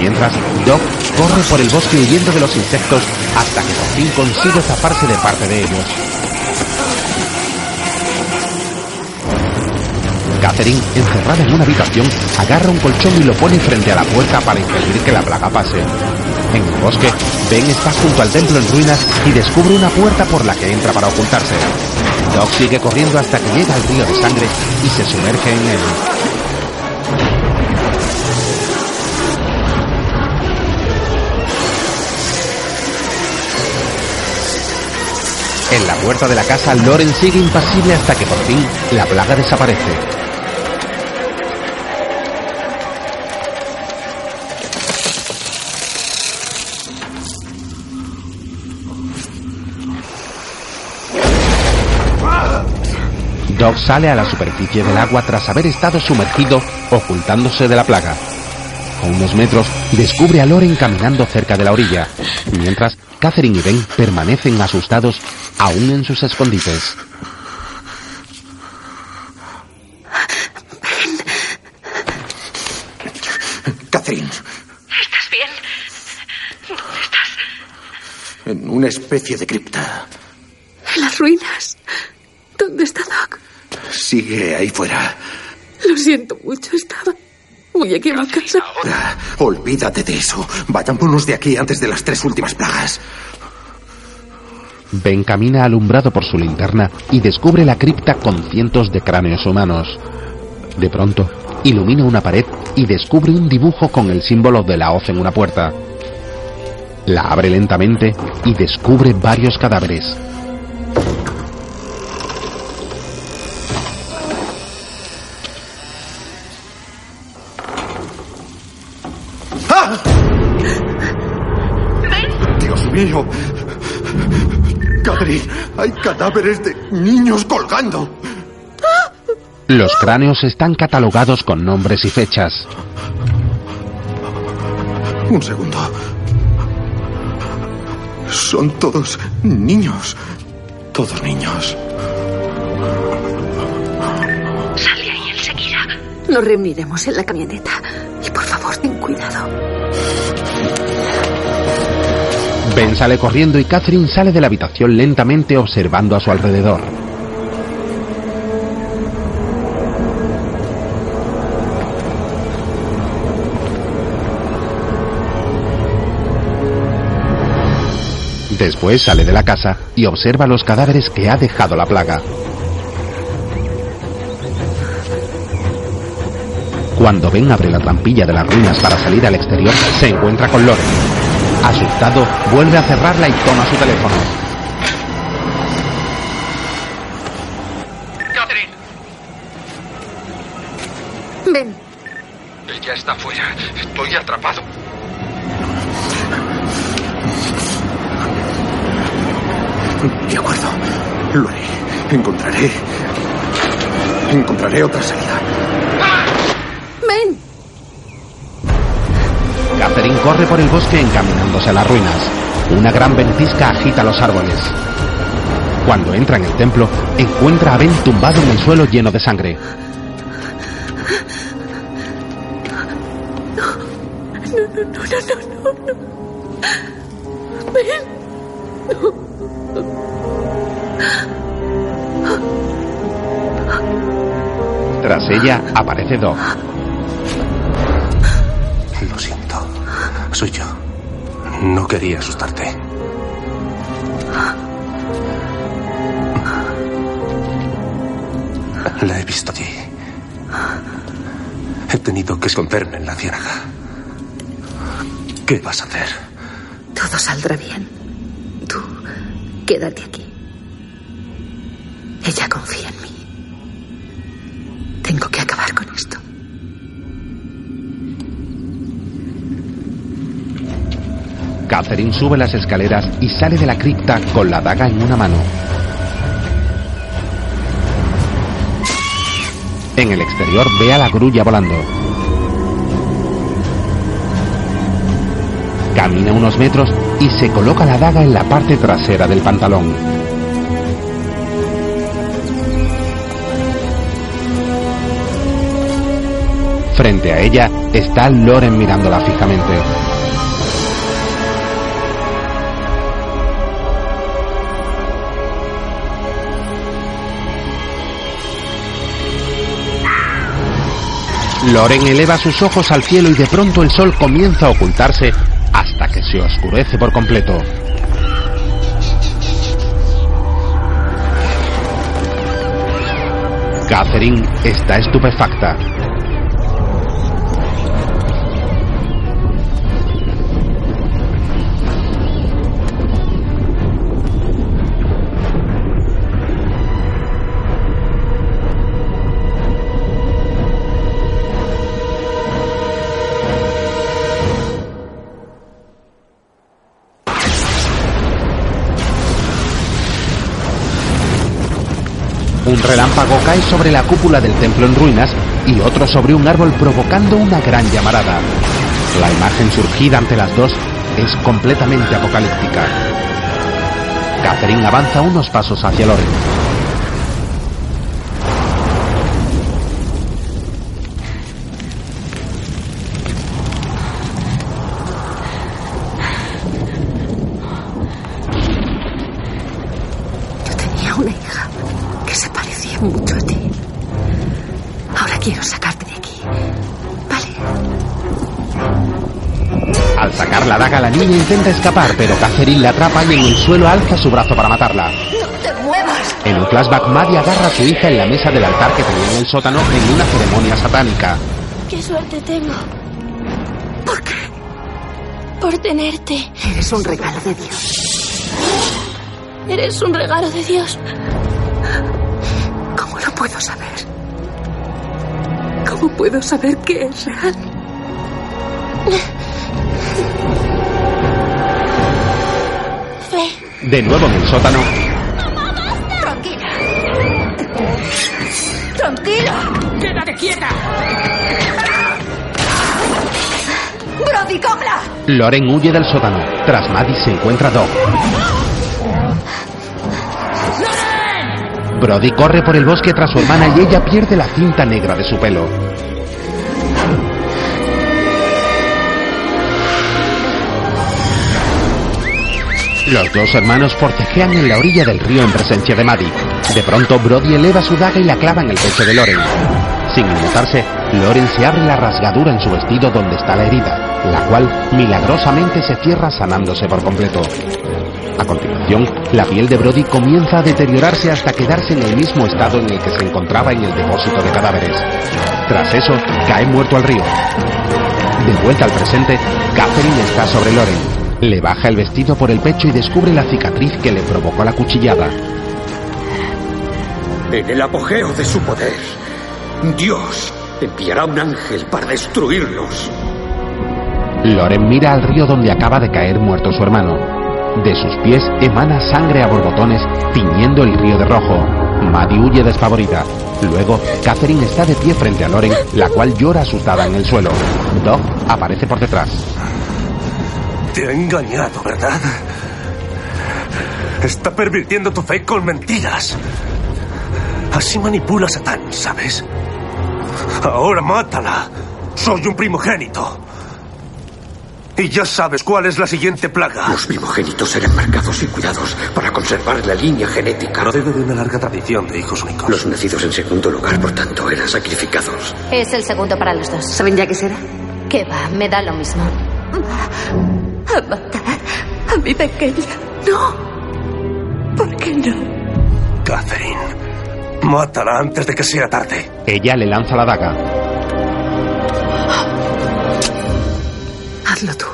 Mientras, Doc corre por el bosque huyendo de los insectos hasta que por fin consigue zafarse de parte de ellos. Catherine, encerrada en una habitación, agarra un colchón y lo pone frente a la puerta para impedir que la plaga pase. En el bosque, Ben está junto al templo en ruinas y descubre una puerta por la que entra para ocultarse. Doc sigue corriendo hasta que llega al río de sangre y se sumerge en él. En la puerta de la casa, Loren sigue impasible hasta que por fin la plaga desaparece. Doc sale a la superficie del agua tras haber estado sumergido ocultándose de la plaga. A unos metros descubre a Loren caminando cerca de la orilla, mientras Catherine y Ben permanecen asustados aún en sus escondites. Catherine, ¿Estás bien? ¿Dónde estás? en una especie de cripta. En las ruinas. ¿Dónde está Doc? Sigue ahí fuera. Lo siento mucho, estaba muy equivocada. Ahora, olvídate de eso. Vayámonos de aquí antes de las tres últimas plagas. Ben camina alumbrado por su linterna y descubre la cripta con cientos de cráneos humanos. De pronto, ilumina una pared y descubre un dibujo con el símbolo de la hoz en una puerta. La abre lentamente y descubre varios cadáveres. ¡Ah! Dios mío. Hay cadáveres de niños colgando. Los cráneos están catalogados con nombres y fechas. Un segundo. Son todos niños. Todos niños. Sal de ahí enseguida. Nos reuniremos en la camioneta. Y por favor, ten cuidado. Ben sale corriendo y Catherine sale de la habitación lentamente observando a su alrededor. Después sale de la casa y observa los cadáveres que ha dejado la plaga. Cuando Ben abre la trampilla de las ruinas para salir al exterior, se encuentra con Loren. Asustado, vuelve a cerrarla y toma su teléfono. Catherine, Ven, ella está fuera. Estoy atrapado. De acuerdo. Lo haré. Encontraré. Encontraré otra salida. Corre por el bosque encaminándose a las ruinas. Una gran ventisca agita los árboles. Cuando entra en el templo, encuentra a Ben tumbado en el suelo lleno de sangre. No, no, no, no, no, no. Ven. No. Tras ella aparece Doc. Quería asustarte. La he visto allí. He tenido que esconderme en la ciénaga. ¿Qué vas a hacer? Todo saldrá bien. Tú, quédate aquí. Catherine sube las escaleras y sale de la cripta con la daga en una mano. En el exterior ve a la grulla volando. Camina unos metros y se coloca la daga en la parte trasera del pantalón. Frente a ella está Loren mirándola fijamente. Loren eleva sus ojos al cielo y de pronto el sol comienza a ocultarse hasta que se oscurece por completo. Catherine está estupefacta. Relámpago cae sobre la cúpula del templo en ruinas y otro sobre un árbol provocando una gran llamarada. La imagen surgida ante las dos es completamente apocalíptica. Catherine avanza unos pasos hacia Loren. Escapar, pero Catherine la atrapa y en el suelo alza su brazo para matarla. ¡No te muevas! En un flashback, Maddie agarra a su hija en la mesa del altar que tenía en el sótano en una ceremonia satánica. ¡Qué suerte tengo! ¿Por qué? Por tenerte. Eres un regalo de Dios. Eres un regalo de Dios. ¿Cómo lo puedo saber? ¿Cómo puedo saber que es real? De nuevo en el sótano, Tranquila. Tranquila. ¡Quédate quieta! Brody, cógela. Loren huye del sótano. Tras Maddie se encuentra Doc. Brody corre por el bosque tras su hermana y ella pierde la cinta negra de su pelo. Los dos hermanos forcejean en la orilla del río en presencia de Maddie. De pronto, Brody eleva su daga y la clava en el pecho de Loren. Sin inmutarse, Loren se abre la rasgadura en su vestido donde está la herida, la cual milagrosamente se cierra sanándose por completo. A continuación, la piel de Brody comienza a deteriorarse hasta quedarse en el mismo estado en el que se encontraba en el depósito de cadáveres. Tras eso, cae muerto al río. De vuelta al presente, Catherine está sobre Loren. Le baja el vestido por el pecho y descubre la cicatriz que le provocó la cuchillada. En el apogeo de su poder, Dios enviará un ángel para destruirlos. Loren mira al río donde acaba de caer muerto su hermano. De sus pies emana sangre a borbotones, tiñendo el río de rojo. Maddie huye despavorida. Luego, Catherine está de pie frente a Loren, la cual llora asustada en el suelo. Doc aparece por detrás. Te ha engañado, ¿verdad? Está pervirtiendo tu fe con mentiras. Así manipula a Satán, ¿sabes? Ahora mátala. Soy un primogénito. Y ya sabes cuál es la siguiente plaga. Los primogénitos serán marcados y cuidados para conservar la línea genética. Procede de una larga tradición de hijos únicos. Los nacidos en segundo lugar, por tanto, eran sacrificados. Es el segundo para los dos. ¿Saben ya qué será? ¿Qué va? Me da lo mismo. A matar a mi pequeña. No. ¿Por qué no? Catherine, mátala antes de que sea tarde. Ella le lanza la daga. Hazlo tú.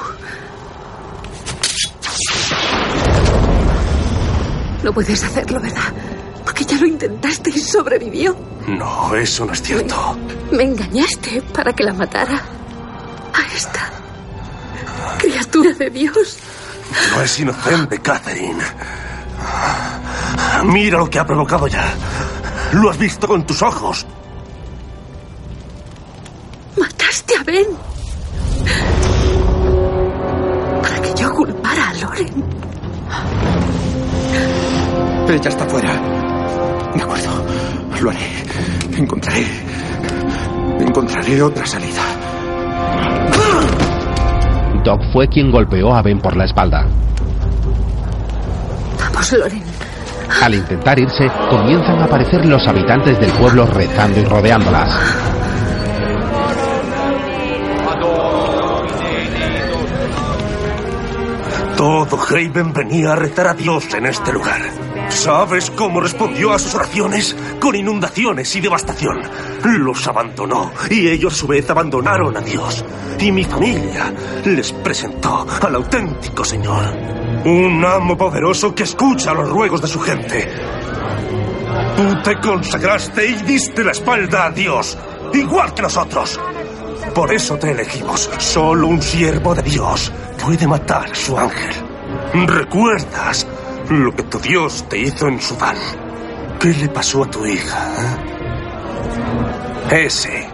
No puedes hacerlo, ¿verdad? Porque ya lo intentaste y sobrevivió. No, eso no es cierto. Me engañaste para que la matara. Criatura de Dios. No es inocente, Catherine. Mira lo que ha provocado ya. Lo has visto con tus ojos. Mataste a Ben. Para que yo culpara a Loren. Ella está fuera. De acuerdo. Lo haré. Encontraré. Encontraré otra salida. Doc fue quien golpeó a Ben por la espalda. Vamos, Loren. Al intentar irse, comienzan a aparecer los habitantes del pueblo rezando y rodeándolas. Todo Haven venía a rezar a Dios en este lugar. ¿Sabes cómo respondió a sus oraciones? Con inundaciones y devastación. Los abandonó y ellos a su vez abandonaron a Dios. Y mi familia les presentó al auténtico Señor. Un amo poderoso que escucha los ruegos de su gente. Tú te consagraste y diste la espalda a Dios, igual que nosotros. Por eso te elegimos. Solo un siervo de Dios puede matar a su ángel. ¿Recuerdas lo que tu Dios te hizo en Sudán? ¿Qué le pasó a tu hija? eh? Ese.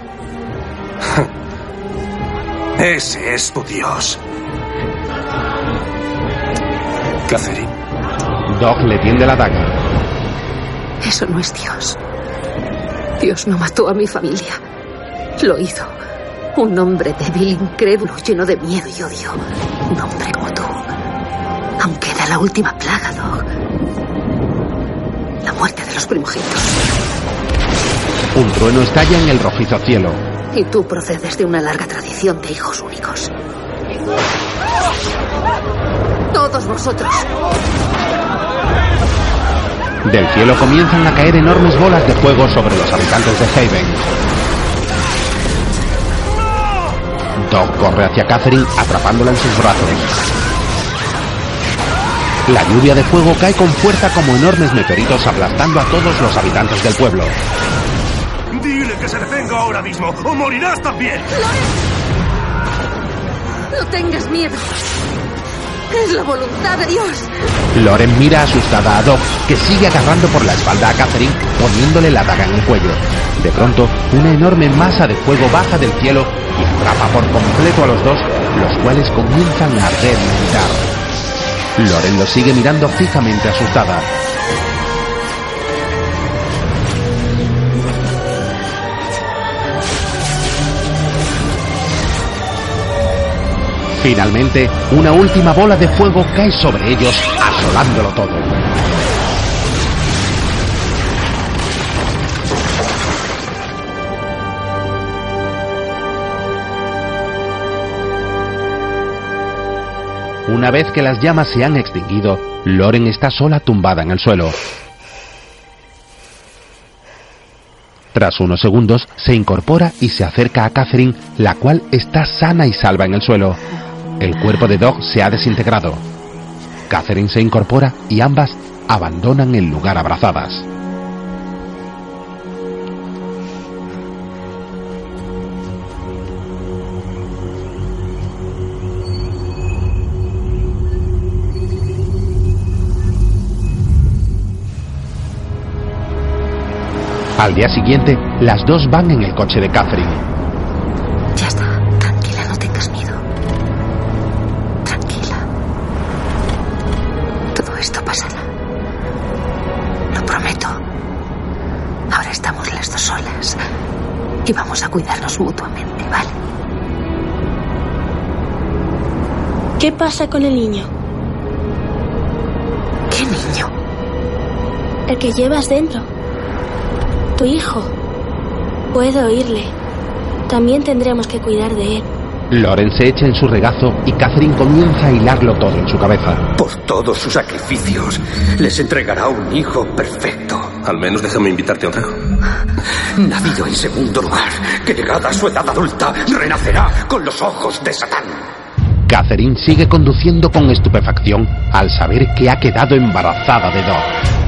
Ese es tu Dios. Catherine. Doc le tiende la daga. Eso no es Dios. Dios no mató a mi familia. Lo hizo. Un hombre débil, incrédulo, lleno de miedo y odio. Un hombre como tú. Aunque era la última plaga, Doc. La muerte de los primogénitos. Un trueno estalla en el rojizo cielo. Y tú procedes de una larga tradición de hijos únicos. Todos vosotros. Del cielo comienzan a caer enormes bolas de fuego sobre los habitantes de Haven. Doc corre hacia Catherine atrapándola en sus brazos. La lluvia de fuego cae con fuerza como enormes meteoritos aplastando a todos los habitantes del pueblo. Dile que se detenga ahora mismo o morirás también. No tengas miedo. Es la voluntad de Dios. Loren mira asustada a Doc, que sigue agarrando por la espalda a Catherine, poniéndole la daga en el cuello. De pronto, una enorme masa de fuego baja del cielo y atrapa por completo a los dos, los cuales comienzan a arder y gritar. Loren lo sigue mirando fijamente asustada. Finalmente, una última bola de fuego cae sobre ellos, asolándolo todo. Una vez que las llamas se han extinguido, Loren está sola tumbada en el suelo. Tras unos segundos, se incorpora y se acerca a Catherine, la cual está sana y salva en el suelo. El cuerpo de Dog se ha desintegrado. Catherine se incorpora y ambas abandonan el lugar abrazadas. Al día siguiente, las dos van en el coche de Catherine. Ya está. Tranquila, no tengas miedo. Tranquila. Todo esto pasará. Lo prometo. Ahora estamos las dos solas. Y vamos a cuidarnos mutuamente, ¿vale? ¿Qué pasa con el niño? ¿Qué niño? El que llevas dentro. Tu hijo. Puedo oírle. También tendremos que cuidar de él. Loren se echa en su regazo y Catherine comienza a hilarlo todo en su cabeza. Por todos sus sacrificios, les entregará un hijo perfecto. Al menos déjame invitarte a un trago. Nacido en segundo lugar, que llegada a su edad adulta, renacerá con los ojos de Satán. Catherine sigue conduciendo con estupefacción al saber que ha quedado embarazada de Doc.